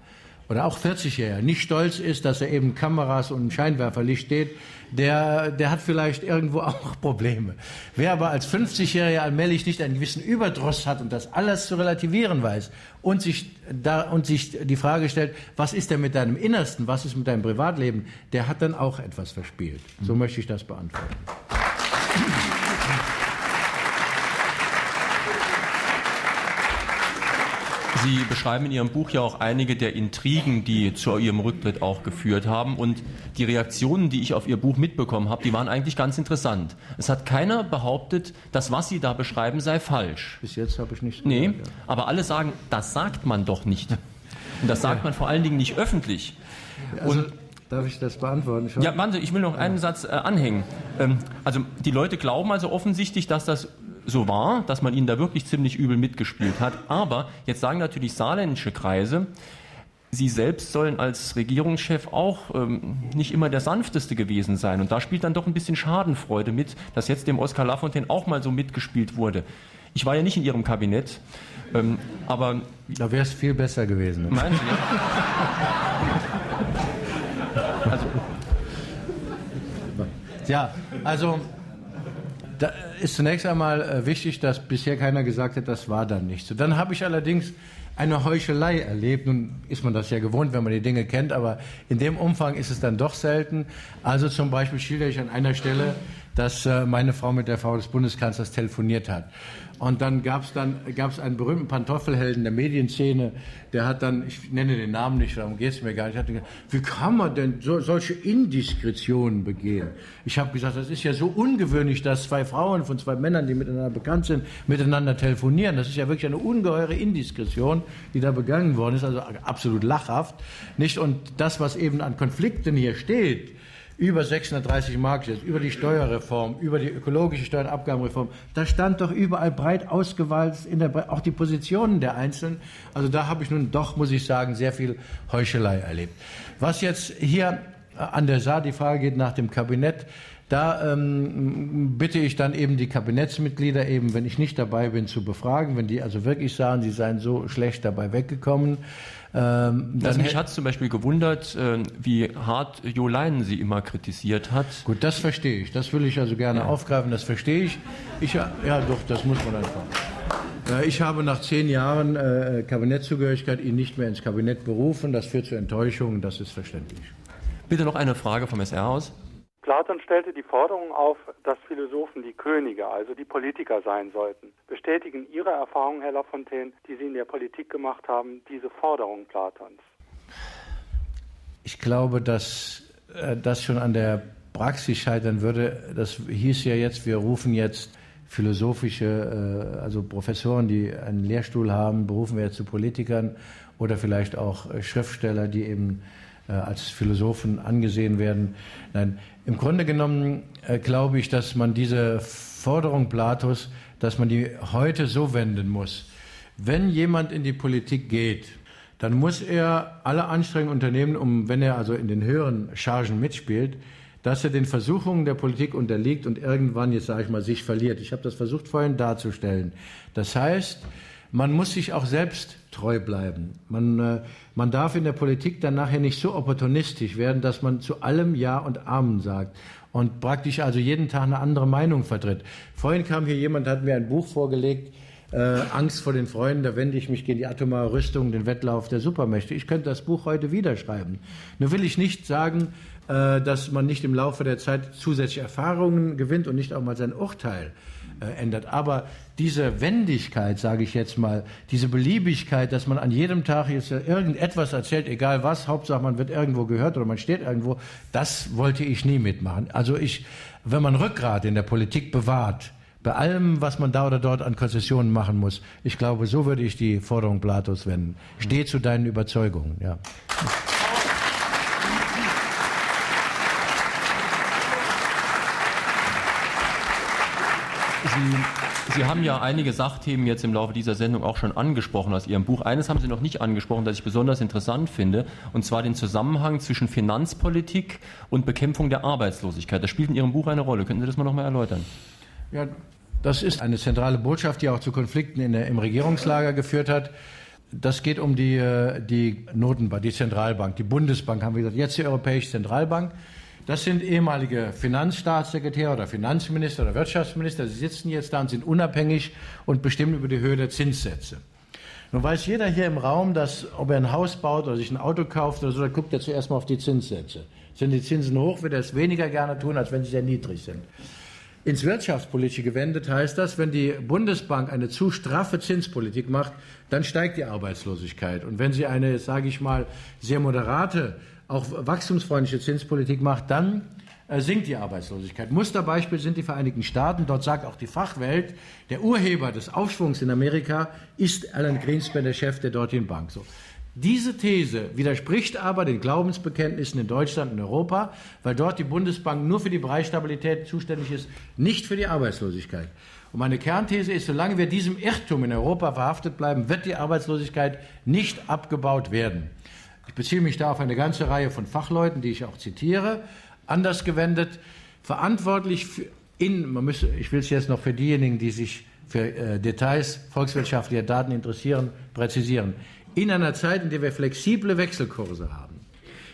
oder auch 40-Jähriger nicht stolz ist, dass er eben Kameras und Scheinwerferlicht steht, der, der hat vielleicht irgendwo auch Probleme. Wer aber als 50-Jähriger allmählich nicht einen gewissen Überdruss hat und das alles zu relativieren weiß und sich, da, und sich die Frage stellt, was ist denn mit deinem Innersten, was ist mit deinem Privatleben, der hat dann auch etwas verspielt. So möchte ich das beantworten. Sie beschreiben in Ihrem Buch ja auch einige der Intrigen, die zu Ihrem Rücktritt auch geführt haben. Und die Reaktionen, die ich auf Ihr Buch mitbekommen habe, die waren eigentlich ganz interessant. Es hat keiner behauptet, dass was Sie da beschreiben sei falsch. Bis jetzt habe ich nicht. Nee, gehört, ja. aber alle sagen, das sagt man doch nicht. Und das sagt man vor allen Dingen nicht öffentlich. Also, Und Darf ich das beantworten? Schon? Ja, warte, ich will noch einen Satz äh, anhängen. Ähm, also die Leute glauben also offensichtlich, dass das so war, dass man ihnen da wirklich ziemlich übel mitgespielt hat. Aber jetzt sagen natürlich saarländische Kreise, Sie selbst sollen als Regierungschef auch ähm, nicht immer der sanfteste gewesen sein. Und da spielt dann doch ein bisschen Schadenfreude mit, dass jetzt dem Oskar Lafontaine auch mal so mitgespielt wurde. Ich war ja nicht in Ihrem Kabinett, ähm, aber. Da wäre es viel besser gewesen. Ne? Meinen Sie? also. Ja, also da ist zunächst einmal äh, wichtig, dass bisher keiner gesagt hat, das war dann nicht so. Dann habe ich allerdings eine Heuchelei erlebt. Nun ist man das ja gewohnt, wenn man die Dinge kennt, aber in dem Umfang ist es dann doch selten. Also zum Beispiel schildere ich an einer Stelle, dass äh, meine Frau mit der Frau des Bundeskanzlers telefoniert hat. Und dann gab es dann gab's einen berühmten Pantoffelhelden der Medienszene, der hat dann, ich nenne den Namen nicht, darum geht es mir gar nicht, hat gesagt, wie kann man denn so, solche Indiskretionen begehen? Ich habe gesagt, das ist ja so ungewöhnlich, dass zwei Frauen von zwei Männern, die miteinander bekannt sind, miteinander telefonieren. Das ist ja wirklich eine ungeheure Indiskretion, die da begangen worden ist, also absolut lachhaft. Nicht? Und das, was eben an Konflikten hier steht, über 630 Mark jetzt, über die Steuerreform, über die ökologische Steuernabgabenreform. Da stand doch überall breit ausgewalzt, in der, auch die Positionen der Einzelnen. Also da habe ich nun doch, muss ich sagen, sehr viel Heuchelei erlebt. Was jetzt hier an der Saar, die Frage geht nach dem Kabinett, da ähm, bitte ich dann eben die Kabinettsmitglieder eben, wenn ich nicht dabei bin, zu befragen, wenn die also wirklich sagen, sie seien so schlecht dabei weggekommen. Ähm, also mich hat zum Beispiel gewundert, äh, wie hart Jo Leinen sie immer kritisiert hat. Gut, das verstehe ich. Das will ich also gerne ja. aufgreifen. Das verstehe ich. ich. Ja, doch, das muss man einfach. Äh, ich habe nach zehn Jahren äh, Kabinettzugehörigkeit ihn nicht mehr ins Kabinett berufen. Das führt zu Enttäuschungen. Das ist verständlich. Bitte noch eine Frage vom SR aus. Platon stellte die Forderung auf, dass Philosophen die Könige, also die Politiker sein sollten. Bestätigen Ihre Erfahrungen, Herr Lafontaine, die Sie in der Politik gemacht haben, diese Forderung Platons? Ich glaube, dass äh, das schon an der Praxis scheitern würde. Das hieß ja jetzt, wir rufen jetzt philosophische, äh, also Professoren, die einen Lehrstuhl haben, berufen wir jetzt zu Politikern oder vielleicht auch äh, Schriftsteller, die eben als Philosophen angesehen werden. Nein, im Grunde genommen äh, glaube ich, dass man diese Forderung Platos, dass man die heute so wenden muss. Wenn jemand in die Politik geht, dann muss er alle Anstrengungen unternehmen, um, wenn er also in den höheren Chargen mitspielt, dass er den Versuchungen der Politik unterliegt und irgendwann, jetzt sage ich mal, sich verliert. Ich habe das versucht vorhin darzustellen. Das heißt, man muss sich auch selbst treu bleiben. Man, äh, man darf in der Politik dann nachher nicht so opportunistisch werden, dass man zu allem Ja und Amen sagt und praktisch also jeden Tag eine andere Meinung vertritt. Vorhin kam hier jemand, hat mir ein Buch vorgelegt, äh, Angst vor den Freunden, da wende ich mich gegen die atomare Rüstung, den Wettlauf der Supermächte. Ich könnte das Buch heute wieder schreiben. Nur will ich nicht sagen, äh, dass man nicht im Laufe der Zeit zusätzliche Erfahrungen gewinnt und nicht auch mal sein Urteil ändert. Aber diese Wendigkeit, sage ich jetzt mal, diese Beliebigkeit, dass man an jedem Tag jetzt irgendetwas erzählt, egal was, Hauptsache man wird irgendwo gehört oder man steht irgendwo, das wollte ich nie mitmachen. Also ich, wenn man Rückgrat in der Politik bewahrt, bei allem, was man da oder dort an Konzessionen machen muss, ich glaube, so würde ich die Forderung Platos wenden. Steh zu deinen Überzeugungen, ja. Sie, Sie haben ja einige Sachthemen jetzt im Laufe dieser Sendung auch schon angesprochen aus Ihrem Buch. Eines haben Sie noch nicht angesprochen, das ich besonders interessant finde, und zwar den Zusammenhang zwischen Finanzpolitik und Bekämpfung der Arbeitslosigkeit. Das spielt in Ihrem Buch eine Rolle. Könnten Sie das mal noch mal erläutern? Ja, das ist eine zentrale Botschaft, die auch zu Konflikten der, im Regierungslager geführt hat. das geht um die, äh, die Notenbank, die Zentralbank, die Bundesbank, haben wir gesagt, jetzt die Europäische Zentralbank. Das sind ehemalige Finanzstaatssekretäre oder Finanzminister oder Wirtschaftsminister. Sie sitzen jetzt da und sind unabhängig und bestimmen über die Höhe der Zinssätze. Nun weiß jeder hier im Raum, dass ob er ein Haus baut oder sich ein Auto kauft oder so, da guckt er zuerst mal auf die Zinssätze. Sind die Zinsen hoch, wird er es weniger gerne tun, als wenn sie sehr niedrig sind. Ins Wirtschaftspolitische gewendet heißt das, wenn die Bundesbank eine zu straffe Zinspolitik macht, dann steigt die Arbeitslosigkeit. Und wenn sie eine, sage ich mal, sehr moderate, auch wachstumsfreundliche Zinspolitik macht, dann äh, sinkt die Arbeitslosigkeit. Musterbeispiel sind die Vereinigten Staaten. Dort sagt auch die Fachwelt, der Urheber des Aufschwungs in Amerika ist Alan Greenspan, der Chef der dortigen Bank. So. Diese These widerspricht aber den Glaubensbekenntnissen in Deutschland und Europa, weil dort die Bundesbank nur für die Preisstabilität zuständig ist, nicht für die Arbeitslosigkeit. Und meine Kernthese ist, solange wir diesem Irrtum in Europa verhaftet bleiben, wird die Arbeitslosigkeit nicht abgebaut werden. Beziehe mich da auf eine ganze Reihe von Fachleuten, die ich auch zitiere, anders gewendet, verantwortlich für in, man müsse, ich will es jetzt noch für diejenigen, die sich für äh, Details volkswirtschaftlicher Daten interessieren, präzisieren. In einer Zeit, in der wir flexible Wechselkurse haben,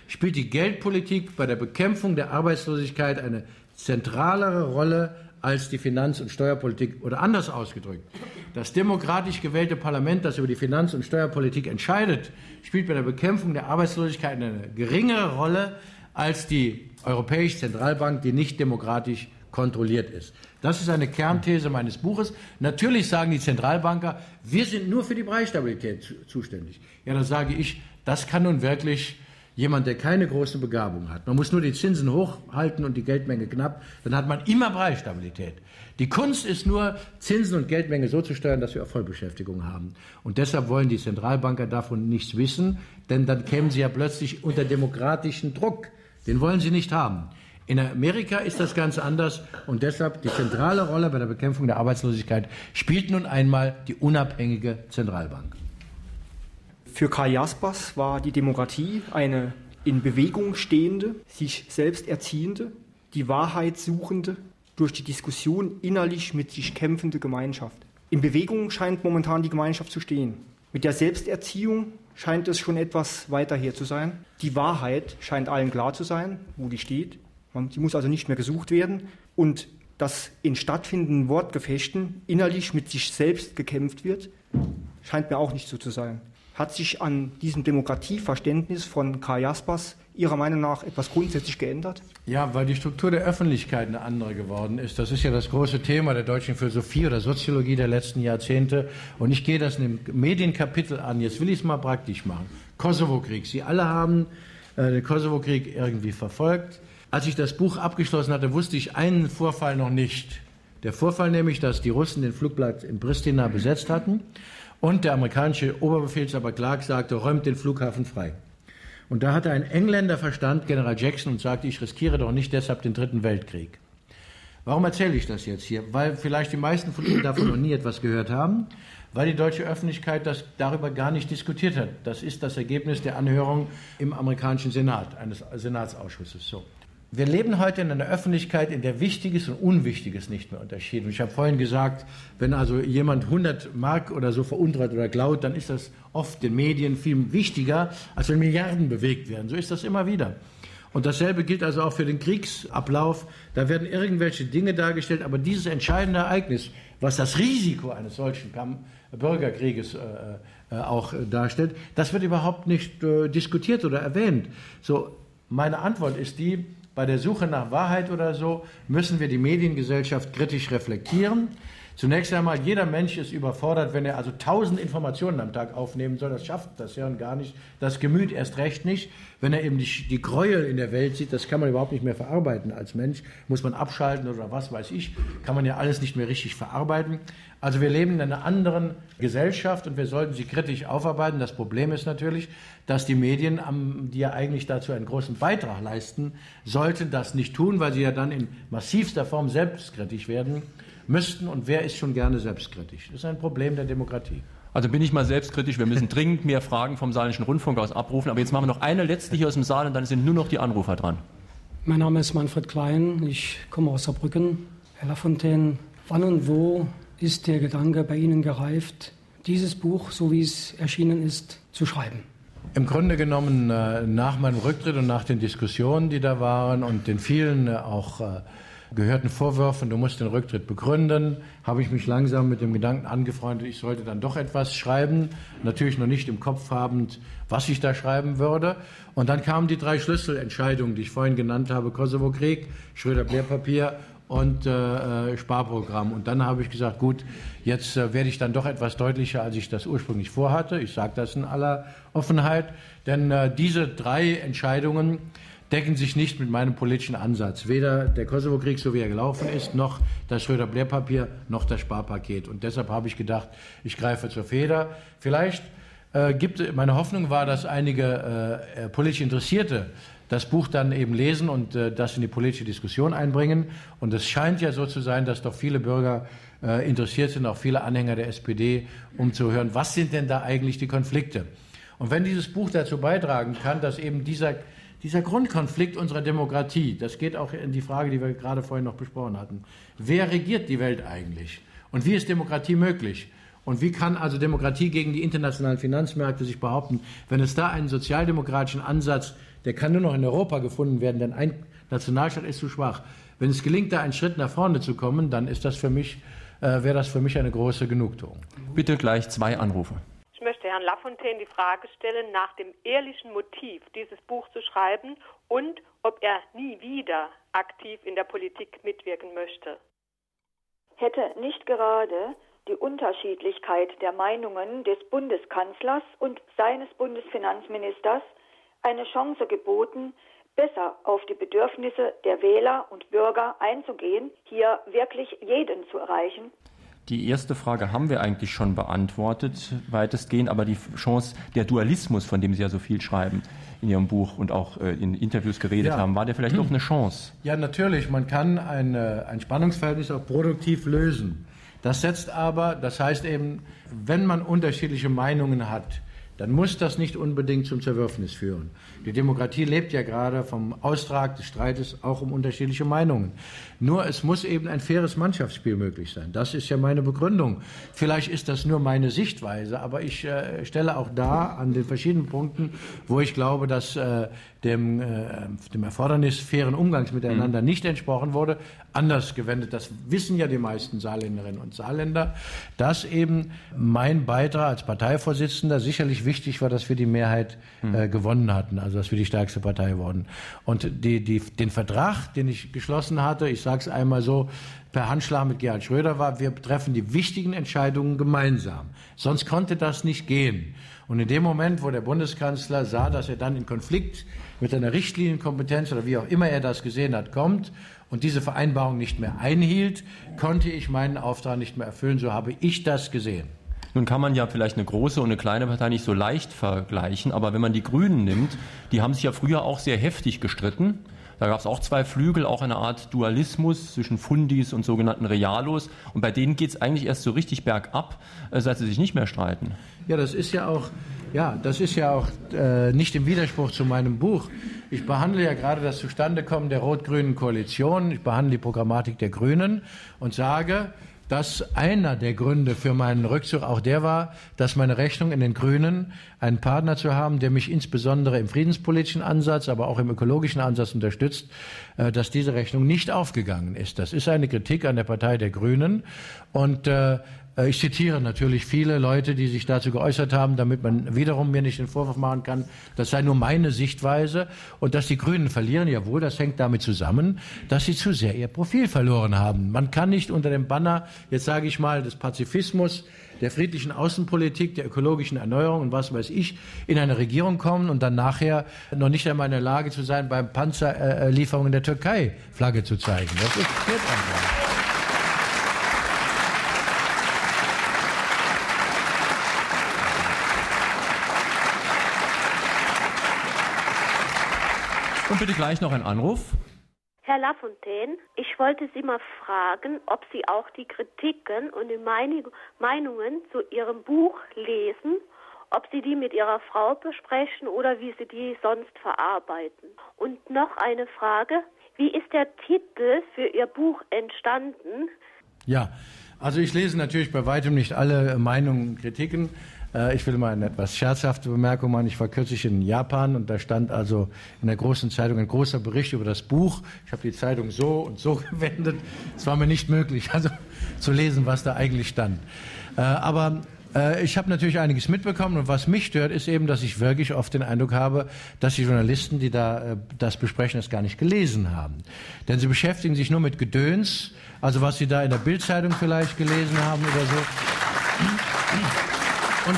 spielt die Geldpolitik bei der Bekämpfung der Arbeitslosigkeit eine zentralere Rolle als die Finanz- und Steuerpolitik oder anders ausgedrückt. Das demokratisch gewählte Parlament, das über die Finanz- und Steuerpolitik entscheidet, spielt bei der Bekämpfung der Arbeitslosigkeit eine geringere Rolle als die Europäische Zentralbank, die nicht demokratisch kontrolliert ist. Das ist eine Kernthese meines Buches. Natürlich sagen die Zentralbanker, wir sind nur für die Preisstabilität zuständig. Ja, dann sage ich, das kann nun wirklich jemand, der keine große Begabung hat. Man muss nur die Zinsen hochhalten und die Geldmenge knapp, dann hat man immer Preisstabilität. Die Kunst ist nur, Zinsen und Geldmenge so zu steuern, dass wir auch Vollbeschäftigung haben. Und deshalb wollen die Zentralbanker davon nichts wissen, denn dann kämen sie ja plötzlich unter demokratischen Druck. Den wollen sie nicht haben. In Amerika ist das ganz anders und deshalb die zentrale Rolle bei der Bekämpfung der Arbeitslosigkeit spielt nun einmal die unabhängige Zentralbank. Für Karl Jaspers war die Demokratie eine in Bewegung stehende, sich selbst erziehende, die Wahrheit suchende, durch die Diskussion innerlich mit sich kämpfende Gemeinschaft. In Bewegung scheint momentan die Gemeinschaft zu stehen. Mit der Selbsterziehung scheint es schon etwas weiter her zu sein. Die Wahrheit scheint allen klar zu sein, wo die steht. Sie muss also nicht mehr gesucht werden. Und dass in stattfindenden Wortgefechten innerlich mit sich selbst gekämpft wird, scheint mir auch nicht so zu sein. Hat sich an diesem Demokratieverständnis von Karl Jaspers Ihrer Meinung nach etwas grundsätzlich geändert? Ja, weil die Struktur der Öffentlichkeit eine andere geworden ist. Das ist ja das große Thema der deutschen Philosophie oder Soziologie der letzten Jahrzehnte. Und ich gehe das in dem Medienkapitel an. Jetzt will ich es mal praktisch machen. Kosovo-Krieg. Sie alle haben äh, den Kosovo-Krieg irgendwie verfolgt. Als ich das Buch abgeschlossen hatte, wusste ich einen Vorfall noch nicht. Der Vorfall nämlich, dass die Russen den Flugplatz in Pristina besetzt hatten und der amerikanische Oberbefehlshaber Clark sagte, räumt den Flughafen frei. Und da hatte ein Engländer Verstand, General Jackson, und sagte, ich riskiere doch nicht deshalb den Dritten Weltkrieg. Warum erzähle ich das jetzt hier? Weil vielleicht die meisten von Ihnen davon noch nie etwas gehört haben, weil die deutsche Öffentlichkeit das darüber gar nicht diskutiert hat. Das ist das Ergebnis der Anhörung im amerikanischen Senat, eines Senatsausschusses. So. Wir leben heute in einer Öffentlichkeit, in der Wichtiges und Unwichtiges nicht mehr unterschieden. Ich habe vorhin gesagt, wenn also jemand 100 Mark oder so veruntreut oder klaut, dann ist das oft den Medien viel wichtiger, als wenn Milliarden bewegt werden. So ist das immer wieder. Und dasselbe gilt also auch für den Kriegsablauf. Da werden irgendwelche Dinge dargestellt, aber dieses entscheidende Ereignis, was das Risiko eines solchen Bürgerkrieges äh, äh, auch darstellt, das wird überhaupt nicht äh, diskutiert oder erwähnt. So, meine Antwort ist die, bei der Suche nach Wahrheit oder so müssen wir die Mediengesellschaft kritisch reflektieren. Zunächst einmal, jeder Mensch ist überfordert, wenn er also tausend Informationen am Tag aufnehmen soll. Das schafft das Hirn gar nicht, das Gemüt erst recht nicht. Wenn er eben die, die Gräuel in der Welt sieht, das kann man überhaupt nicht mehr verarbeiten als Mensch. Muss man abschalten oder was weiß ich, kann man ja alles nicht mehr richtig verarbeiten. Also wir leben in einer anderen Gesellschaft und wir sollten sie kritisch aufarbeiten. Das Problem ist natürlich, dass die Medien, die ja eigentlich dazu einen großen Beitrag leisten, sollten das nicht tun, weil sie ja dann in massivster Form selbstkritisch werden müssten. Und wer ist schon gerne selbstkritisch? Das ist ein Problem der Demokratie. Also bin ich mal selbstkritisch. Wir müssen dringend mehr Fragen vom Saarländischen Rundfunk aus abrufen. Aber jetzt machen wir noch eine letzte hier aus dem Saal und dann sind nur noch die Anrufer dran. Mein Name ist Manfred Klein. Ich komme aus Saarbrücken. Herr Lafontaine, wann und wo ist der Gedanke bei Ihnen gereift, dieses Buch, so wie es erschienen ist, zu schreiben? Im Grunde genommen äh, nach meinem Rücktritt und nach den Diskussionen, die da waren und den vielen äh, auch äh, gehörten Vorwürfen, du musst den Rücktritt begründen, habe ich mich langsam mit dem Gedanken angefreundet, ich sollte dann doch etwas schreiben, natürlich noch nicht im Kopf habend, was ich da schreiben würde. Und dann kamen die drei Schlüsselentscheidungen, die ich vorhin genannt habe, Kosovo-Krieg, Schröder-Blair-Papier und äh, Sparprogramm. Und dann habe ich gesagt, gut, jetzt äh, werde ich dann doch etwas deutlicher, als ich das ursprünglich vorhatte. Ich sage das in aller Offenheit, denn äh, diese drei Entscheidungen decken sich nicht mit meinem politischen Ansatz. Weder der Kosovo-Krieg, so wie er gelaufen ist, noch das Schröder-Blair-Papier, noch das Sparpaket. Und deshalb habe ich gedacht, ich greife zur Feder. Vielleicht äh, gibt, meine Hoffnung war, dass einige äh, politisch Interessierte das Buch dann eben lesen und äh, das in die politische Diskussion einbringen. Und es scheint ja so zu sein, dass doch viele Bürger äh, interessiert sind, auch viele Anhänger der SPD, um zu hören, was sind denn da eigentlich die Konflikte. Und wenn dieses Buch dazu beitragen kann, dass eben dieser, dieser Grundkonflikt unserer Demokratie, das geht auch in die Frage, die wir gerade vorhin noch besprochen hatten, wer regiert die Welt eigentlich? Und wie ist Demokratie möglich? Und wie kann also Demokratie gegen die internationalen Finanzmärkte sich behaupten, wenn es da einen sozialdemokratischen Ansatz der kann nur noch in Europa gefunden werden, denn ein Nationalstaat ist zu schwach. Wenn es gelingt, da einen Schritt nach vorne zu kommen, dann ist das für mich, äh, wäre das für mich eine große Genugtuung. Bitte gleich zwei Anrufe. Ich möchte Herrn Lafontaine die Frage stellen nach dem ehrlichen Motiv, dieses Buch zu schreiben und ob er nie wieder aktiv in der Politik mitwirken möchte. Hätte nicht gerade die Unterschiedlichkeit der Meinungen des Bundeskanzlers und seines Bundesfinanzministers eine Chance geboten, besser auf die Bedürfnisse der Wähler und Bürger einzugehen, hier wirklich jeden zu erreichen? Die erste Frage haben wir eigentlich schon beantwortet, weitestgehend, aber die Chance, der Dualismus, von dem Sie ja so viel schreiben in Ihrem Buch und auch äh, in Interviews geredet ja. haben, war der vielleicht doch eine Chance? Ja, natürlich. Man kann ein, ein Spannungsverhältnis auch produktiv lösen. Das setzt aber, das heißt eben, wenn man unterschiedliche Meinungen hat, dann muss das nicht unbedingt zum Zerwürfnis führen. Die Demokratie lebt ja gerade vom Austrag des Streites auch um unterschiedliche Meinungen. Nur es muss eben ein faires Mannschaftsspiel möglich sein. Das ist ja meine Begründung. Vielleicht ist das nur meine Sichtweise, aber ich äh, stelle auch dar an den verschiedenen Punkten, wo ich glaube, dass äh, dem, äh, dem Erfordernis fairen Umgangs miteinander mhm. nicht entsprochen wurde, anders gewendet. Das wissen ja die meisten Saarländerinnen und Saarländer, dass eben mein Beitrag als Parteivorsitzender sicherlich wichtig war, dass wir die Mehrheit mhm. äh, gewonnen hatten, also dass wir die stärkste Partei wurden. Und die, die, den Vertrag, den ich geschlossen hatte, ich sage es einmal so, per Handschlag mit Gerhard Schröder war, wir treffen die wichtigen Entscheidungen gemeinsam. Sonst konnte das nicht gehen. Und in dem Moment, wo der Bundeskanzler sah, dass er dann in Konflikt mit einer Richtlinienkompetenz oder wie auch immer er das gesehen hat, kommt und diese Vereinbarung nicht mehr einhielt, konnte ich meinen Auftrag nicht mehr erfüllen. So habe ich das gesehen. Nun kann man ja vielleicht eine große und eine kleine Partei nicht so leicht vergleichen, aber wenn man die Grünen nimmt, die haben sich ja früher auch sehr heftig gestritten. Da gab es auch zwei Flügel, auch eine Art Dualismus zwischen Fundis und sogenannten Realos. Und bei denen geht es eigentlich erst so richtig bergab, äh, seit sie sich nicht mehr streiten. Ja, das ist ja auch, ja, das ist ja auch äh, nicht im Widerspruch zu meinem Buch. Ich behandle ja gerade das Zustandekommen der rot-grünen Koalition. Ich behandle die Programmatik der Grünen und sage, dass einer der Gründe für meinen Rückzug auch der war, dass meine Rechnung in den Grünen, einen Partner zu haben, der mich insbesondere im friedenspolitischen Ansatz, aber auch im ökologischen Ansatz unterstützt, äh, dass diese Rechnung nicht aufgegangen ist. Das ist eine Kritik an der Partei der Grünen und äh, ich zitiere natürlich viele Leute, die sich dazu geäußert haben, damit man wiederum mir nicht den Vorwurf machen kann, das sei nur meine Sichtweise und dass die Grünen verlieren. Jawohl, das hängt damit zusammen, dass sie zu sehr ihr Profil verloren haben. Man kann nicht unter dem Banner, jetzt sage ich mal, des Pazifismus, der friedlichen Außenpolitik, der ökologischen Erneuerung und was weiß ich, in eine Regierung kommen und dann nachher noch nicht einmal in der Lage zu sein, beim Panzerlieferungen der Türkei Flagge zu zeigen. Das ist einfach. Und bitte gleich noch ein Anruf. Herr Lafontaine, ich wollte Sie mal fragen, ob Sie auch die Kritiken und die Meinungen zu Ihrem Buch lesen, ob Sie die mit Ihrer Frau besprechen oder wie Sie die sonst verarbeiten. Und noch eine Frage, wie ist der Titel für Ihr Buch entstanden? Ja, Also ich lese natürlich bei weitem nicht alle Meinungen und Kritiken. Äh, ich will mal eine etwas scherzhafte Bemerkung machen. Ich war kürzlich in Japan und da stand also in der großen Zeitung ein großer Bericht über das Buch. Ich habe die Zeitung so und so gewendet. Es war mir nicht möglich, also zu lesen, was da eigentlich stand. Äh, aber äh, ich habe natürlich einiges mitbekommen und was mich stört, ist eben, dass ich wirklich oft den Eindruck habe, dass die Journalisten, die da das besprechen, das gar nicht gelesen haben. Denn sie beschäftigen sich nur mit Gedöns, also was sie da in der Bildzeitung vielleicht gelesen haben oder so. Und,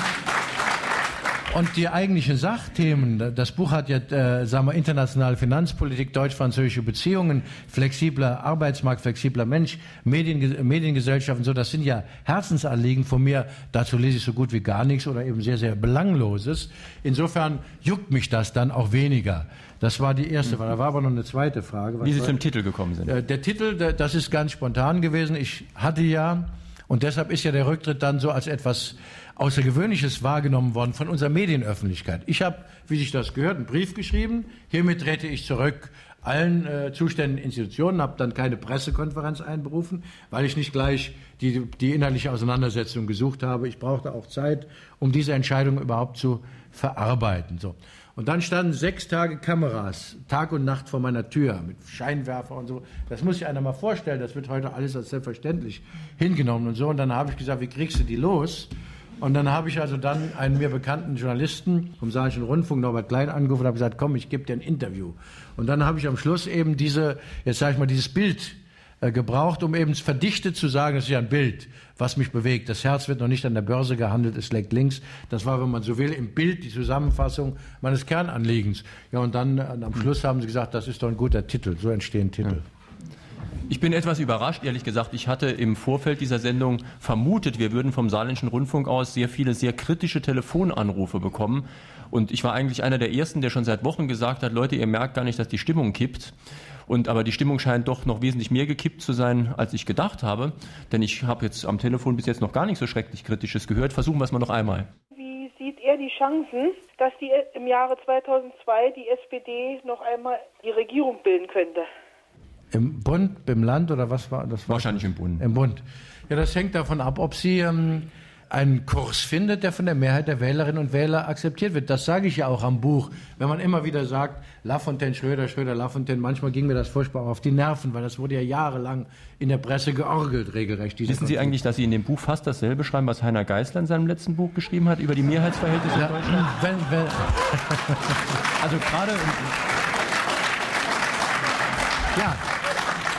und die eigentlichen Sachthemen, das Buch hat ja, äh, sagen wir, internationale Finanzpolitik, deutsch-französische Beziehungen, flexibler Arbeitsmarkt, flexibler Mensch, Medien, Mediengesellschaft und so, das sind ja Herzensanliegen von mir. Dazu lese ich so gut wie gar nichts oder eben sehr, sehr Belangloses. Insofern juckt mich das dann auch weniger. Das war die erste Frage. Da war aber noch eine zweite Frage. Was Wie Sie zum Titel gekommen sind. Äh, der Titel, das ist ganz spontan gewesen. Ich hatte ja, und deshalb ist ja der Rücktritt dann so als etwas Außergewöhnliches wahrgenommen worden von unserer Medienöffentlichkeit. Ich habe, wie sich das gehört, einen Brief geschrieben. Hiermit trete ich zurück allen äh, zuständigen Institutionen, habe dann keine Pressekonferenz einberufen, weil ich nicht gleich die, die inhaltliche Auseinandersetzung gesucht habe. Ich brauchte auch Zeit, um diese Entscheidung überhaupt zu verarbeiten. So. Und dann standen sechs Tage Kameras, Tag und Nacht vor meiner Tür mit Scheinwerfer und so. Das muss sich einer mal vorstellen. Das wird heute alles als selbstverständlich hingenommen und so. Und dann habe ich gesagt, wie kriegst du die los? Und dann habe ich also dann einen mir bekannten Journalisten vom Saarischen Rundfunk, Norbert Klein, angerufen und habe gesagt, komm, ich gebe dir ein Interview. Und dann habe ich am Schluss eben diese, jetzt sage ich mal, dieses Bild äh, gebraucht, um eben verdichtet zu sagen, das ist ja ein Bild, was mich bewegt. Das Herz wird noch nicht an der Börse gehandelt, es legt links. Das war, wenn man so will, im Bild die Zusammenfassung meines Kernanliegens. Ja, und dann äh, am Schluss haben sie gesagt, das ist doch ein guter Titel. So entstehen Titel. Ja. Ich bin etwas überrascht, ehrlich gesagt. Ich hatte im Vorfeld dieser Sendung vermutet, wir würden vom Saarländischen Rundfunk aus sehr viele sehr kritische Telefonanrufe bekommen. Und ich war eigentlich einer der ersten, der schon seit Wochen gesagt hat, Leute, ihr merkt gar nicht, dass die Stimmung kippt. Und aber die Stimmung scheint doch noch wesentlich mehr gekippt zu sein, als ich gedacht habe. Denn ich habe jetzt am Telefon bis jetzt noch gar nicht so schrecklich Kritisches gehört. Versuchen wir es mal noch einmal. Wie sieht er die Chancen, dass die im Jahre 2002 die SPD noch einmal die Regierung bilden könnte? Im Bund, im Land oder was war das? Wahrscheinlich im Bund. Im Bund. Ja, das hängt davon ab, ob Sie ähm, einen Kurs findet, der von der Mehrheit der Wählerinnen und Wähler akzeptiert wird. Das sage ich ja auch am Buch. Wenn man immer wieder sagt, Lafontaine, Schröder, Schröder, Lafontaine, manchmal ging mir das furchtbar auf die Nerven, weil das wurde ja jahrelang in der Presse georgelt, regelrecht. Wissen Konflikt. Sie eigentlich, dass Sie in dem Buch fast dasselbe schreiben, was Heiner Geißler in seinem letzten Buch geschrieben hat, über die Mehrheitsverhältnisse ja, in Deutschland? Wenn, wenn also gerade... Ja,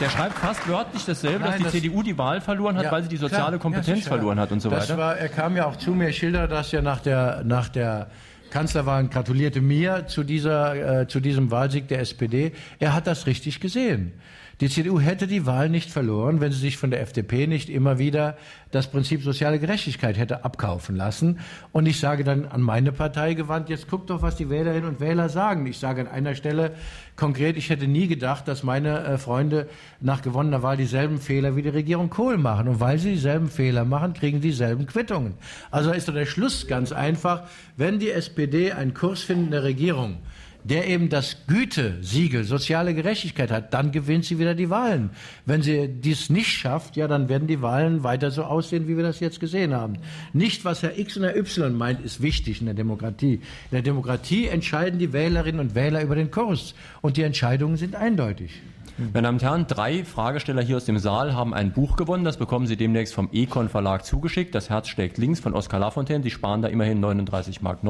der schreibt fast wörtlich dasselbe, Nein, dass die das, CDU die Wahl verloren hat, ja, weil sie die soziale klar, Kompetenz ja, verloren hat und so das weiter. War, er kam ja auch zu mir, schildert das ja nach der, nach der Kanzlerwahl, gratulierte mir zu, dieser, äh, zu diesem Wahlsieg der SPD. Er hat das richtig gesehen. Die CDU hätte die Wahl nicht verloren, wenn sie sich von der FDP nicht immer wieder das Prinzip soziale Gerechtigkeit hätte abkaufen lassen. Und ich sage dann an meine Partei gewandt, jetzt guckt doch, was die Wählerinnen und Wähler sagen. Ich sage an einer Stelle konkret, ich hätte nie gedacht, dass meine äh, Freunde nach gewonnener Wahl dieselben Fehler wie die Regierung Kohl machen. Und weil sie dieselben Fehler machen, kriegen dieselben Quittungen. Also ist doch der Schluss ganz einfach. Wenn die SPD einen Kurs findet in der Regierung, der eben das Gütesiegel soziale Gerechtigkeit hat, dann gewinnt sie wieder die Wahlen. Wenn sie dies nicht schafft, ja, dann werden die Wahlen weiter so aussehen, wie wir das jetzt gesehen haben. Nicht, was Herr X und Herr Y meint, ist wichtig in der Demokratie. In der Demokratie entscheiden die Wählerinnen und Wähler über den Kurs und die Entscheidungen sind eindeutig. Meine Damen und Herren, drei Fragesteller hier aus dem Saal haben ein Buch gewonnen. Das bekommen Sie demnächst vom Econ Verlag zugeschickt. Das Herz schlägt links von Oskar Lafontaine. Sie sparen da immerhin 39,90 Mark.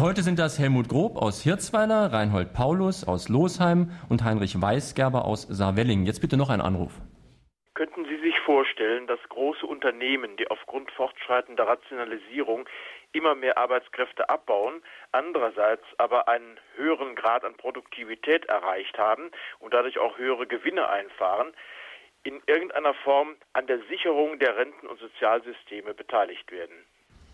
Heute sind das Helmut Grob aus Hirzweiler, Reinhold Paulus aus Losheim und Heinrich Weisgerber aus Saarwelling. Jetzt bitte noch ein Anruf. Könnten Sie sich vorstellen, dass große Unternehmen, die aufgrund fortschreitender Rationalisierung immer mehr Arbeitskräfte abbauen, andererseits aber einen höheren Grad an Produktivität erreicht haben und dadurch auch höhere Gewinne einfahren, in irgendeiner Form an der Sicherung der Renten- und Sozialsysteme beteiligt werden.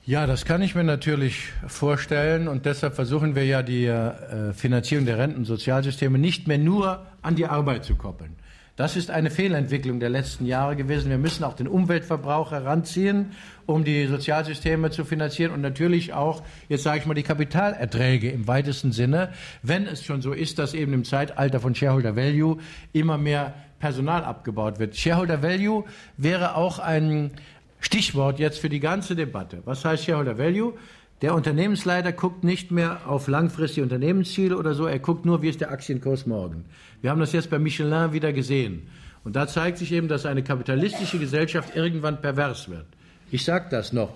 Ja, das kann ich mir natürlich vorstellen und deshalb versuchen wir ja die äh, Finanzierung der Renten- und Sozialsysteme nicht mehr nur an die Arbeit zu koppeln. Das ist eine Fehlentwicklung der letzten Jahre gewesen. Wir müssen auch den Umweltverbrauch heranziehen, um die Sozialsysteme zu finanzieren und natürlich auch, jetzt sage ich mal, die Kapitalerträge im weitesten Sinne, wenn es schon so ist, dass eben im Zeitalter von Shareholder Value immer mehr Personal abgebaut wird. Shareholder Value wäre auch ein Stichwort jetzt für die ganze Debatte. Was heißt Shareholder Value? Der Unternehmensleiter guckt nicht mehr auf langfristige Unternehmensziele oder so, er guckt nur, wie ist der Aktienkurs morgen. Wir haben das jetzt bei Michelin wieder gesehen. Und da zeigt sich eben, dass eine kapitalistische Gesellschaft irgendwann pervers wird. Ich sage das noch,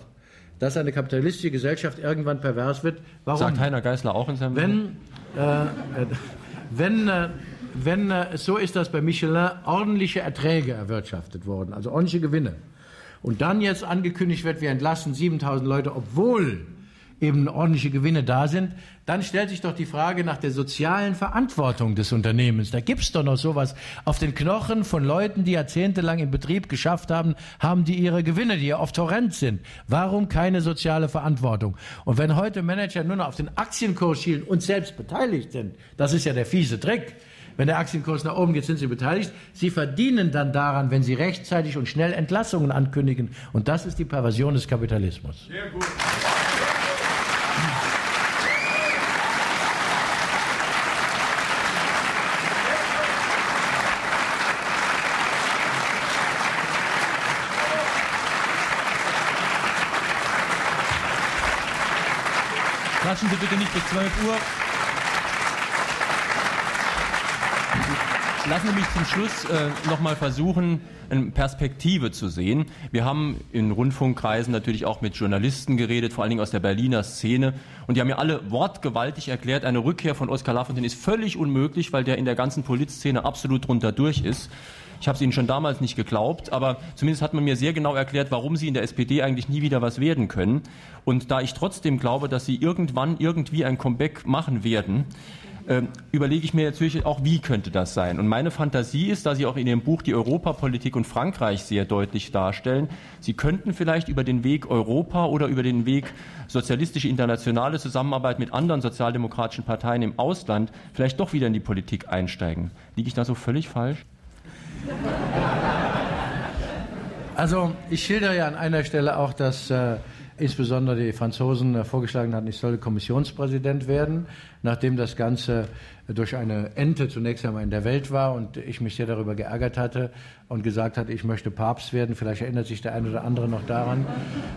dass eine kapitalistische Gesellschaft irgendwann pervers wird. Warum? Sagt Heiner Geißler auch in seinem Wenn, äh, wenn, äh, wenn äh, es so ist, dass bei Michelin ordentliche Erträge erwirtschaftet wurden, also ordentliche Gewinne, und dann jetzt angekündigt wird, wir entlassen 7000 Leute, obwohl eben ordentliche Gewinne da sind, dann stellt sich doch die Frage nach der sozialen Verantwortung des Unternehmens. Da gibt es doch noch sowas. Auf den Knochen von Leuten, die jahrzehntelang im Betrieb geschafft haben, haben die ihre Gewinne, die ja oft horrend sind. Warum keine soziale Verantwortung? Und wenn heute Manager nur noch auf den Aktienkurs schielen und selbst beteiligt sind, das ist ja der fiese Trick. Wenn der Aktienkurs nach oben geht, sind sie beteiligt. Sie verdienen dann daran, wenn sie rechtzeitig und schnell Entlassungen ankündigen. Und das ist die Perversion des Kapitalismus. Sehr gut. Quatschen Sie bitte nicht bis 12 Uhr. Lassen Sie mich zum Schluss äh, nochmal versuchen, eine Perspektive zu sehen. Wir haben in Rundfunkkreisen natürlich auch mit Journalisten geredet, vor allen Dingen aus der Berliner Szene. Und die haben mir alle wortgewaltig erklärt, eine Rückkehr von Oskar Lafontaine ist völlig unmöglich, weil der in der ganzen Polizszene absolut drunter durch ist. Ich habe es Ihnen schon damals nicht geglaubt, aber zumindest hat man mir sehr genau erklärt, warum Sie in der SPD eigentlich nie wieder was werden können. Und da ich trotzdem glaube, dass Sie irgendwann irgendwie ein Comeback machen werden, äh, überlege ich mir natürlich auch, wie könnte das sein. Und meine Fantasie ist, da Sie auch in Ihrem Buch die Europapolitik und Frankreich sehr deutlich darstellen, Sie könnten vielleicht über den Weg Europa oder über den Weg sozialistische internationale Zusammenarbeit mit anderen sozialdemokratischen Parteien im Ausland vielleicht doch wieder in die Politik einsteigen. Liege ich da so völlig falsch? Also ich schildere ja an einer Stelle auch, dass äh, insbesondere die Franzosen äh, vorgeschlagen hatten, ich solle Kommissionspräsident werden, nachdem das Ganze durch eine Ente zunächst einmal in der Welt war und ich mich sehr darüber geärgert hatte und gesagt hatte, ich möchte Papst werden. Vielleicht erinnert sich der eine oder andere noch daran,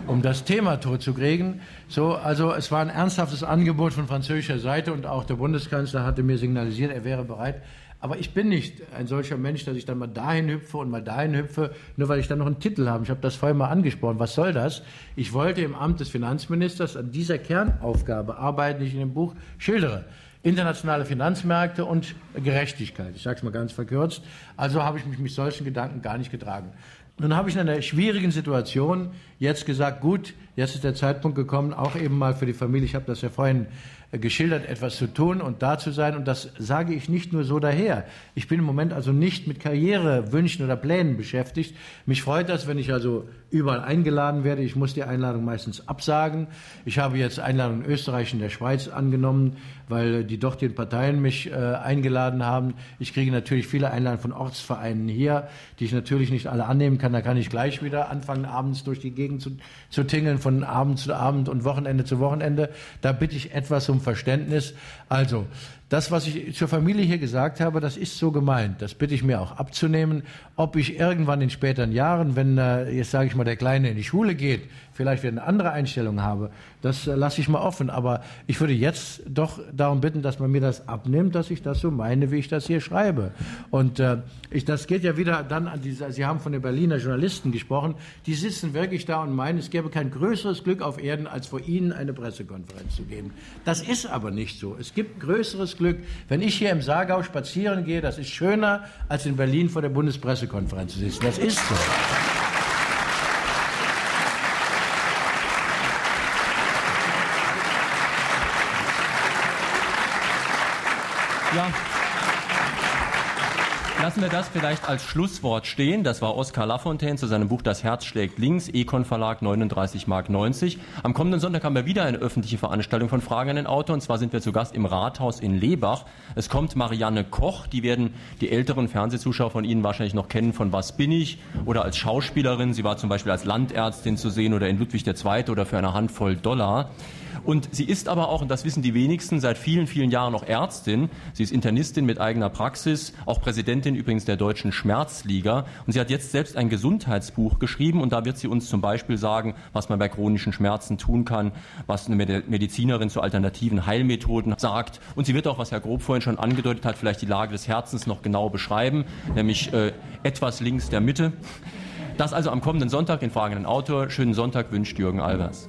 um das Thema totzukriegen. So, also es war ein ernsthaftes Angebot von französischer Seite und auch der Bundeskanzler hatte mir signalisiert, er wäre bereit, aber ich bin nicht ein solcher Mensch, dass ich dann mal dahin hüpfe und mal dahin hüpfe, nur weil ich dann noch einen Titel habe. Ich habe das vorhin mal angesprochen. Was soll das? Ich wollte im Amt des Finanzministers an dieser Kernaufgabe arbeiten, die ich in dem Buch schildere. Internationale Finanzmärkte und Gerechtigkeit. Ich sage es mal ganz verkürzt. Also habe ich mich mit solchen Gedanken gar nicht getragen. Nun habe ich in einer schwierigen Situation jetzt gesagt, gut, jetzt ist der Zeitpunkt gekommen, auch eben mal für die Familie, ich habe das ja vorhin geschildert, etwas zu tun und da zu sein. Und das sage ich nicht nur so daher. Ich bin im Moment also nicht mit Karrierewünschen oder Plänen beschäftigt. Mich freut das, wenn ich also überall eingeladen werde. Ich muss die Einladung meistens absagen. Ich habe jetzt Einladungen in Österreich und der Schweiz angenommen, weil die dortigen Parteien mich äh, eingeladen haben. Ich kriege natürlich viele Einladungen von Ortsvereinen hier, die ich natürlich nicht alle annehmen kann. Da kann ich gleich wieder anfangen, abends durch die Gegend zu, zu tingeln, von Abend zu Abend und Wochenende zu Wochenende. Da bitte ich etwas um Verständnis. Also, das, was ich zur Familie hier gesagt habe, das ist so gemeint. Das bitte ich mir auch abzunehmen. Ob ich irgendwann in späteren Jahren, wenn äh, jetzt sage ich mal der Kleine in die Schule geht, vielleicht wieder eine andere Einstellung habe, das äh, lasse ich mal offen. Aber ich würde jetzt doch darum bitten, dass man mir das abnimmt, dass ich das so meine, wie ich das hier schreibe. Und äh, ich, das geht ja wieder dann an diese. Sie haben von den Berliner Journalisten gesprochen. Die sitzen wirklich da und meinen, es gäbe kein größeres Glück auf Erden, als vor Ihnen eine Pressekonferenz zu geben. Das ist aber nicht so. Es gibt größeres Glück, wenn ich hier im Saargau spazieren gehe. Das ist schöner, als in Berlin vor der Bundespressekonferenz zu sitzen. Das ist so. Ja. Lassen wir das vielleicht als Schlusswort stehen. Das war Oskar Lafontaine zu seinem Buch Das Herz schlägt links, Econ Verlag 39 Mark 90. Am kommenden Sonntag haben wir wieder eine öffentliche Veranstaltung von Fragen an den Autor und zwar sind wir zu Gast im Rathaus in Lebach. Es kommt Marianne Koch, die werden die älteren Fernsehzuschauer von Ihnen wahrscheinlich noch kennen von Was bin ich oder als Schauspielerin. Sie war zum Beispiel als Landärztin zu sehen oder in Ludwig II. oder für eine Handvoll Dollar. Und sie ist aber auch, und das wissen die wenigsten, seit vielen, vielen Jahren noch Ärztin. Sie ist Internistin mit eigener Praxis, auch Präsidentin übrigens der Deutschen Schmerzliga. Und sie hat jetzt selbst ein Gesundheitsbuch geschrieben und da wird sie uns zum Beispiel sagen, was man bei chronischen Schmerzen tun kann, was eine Medizinerin zu alternativen Heilmethoden sagt. Und sie wird auch, was Herr Grob vorhin schon angedeutet hat, vielleicht die Lage des Herzens noch genau beschreiben, nämlich äh, etwas links der Mitte. Das also am kommenden Sonntag, den fragenden Autor. Schönen Sonntag wünscht Jürgen Albers.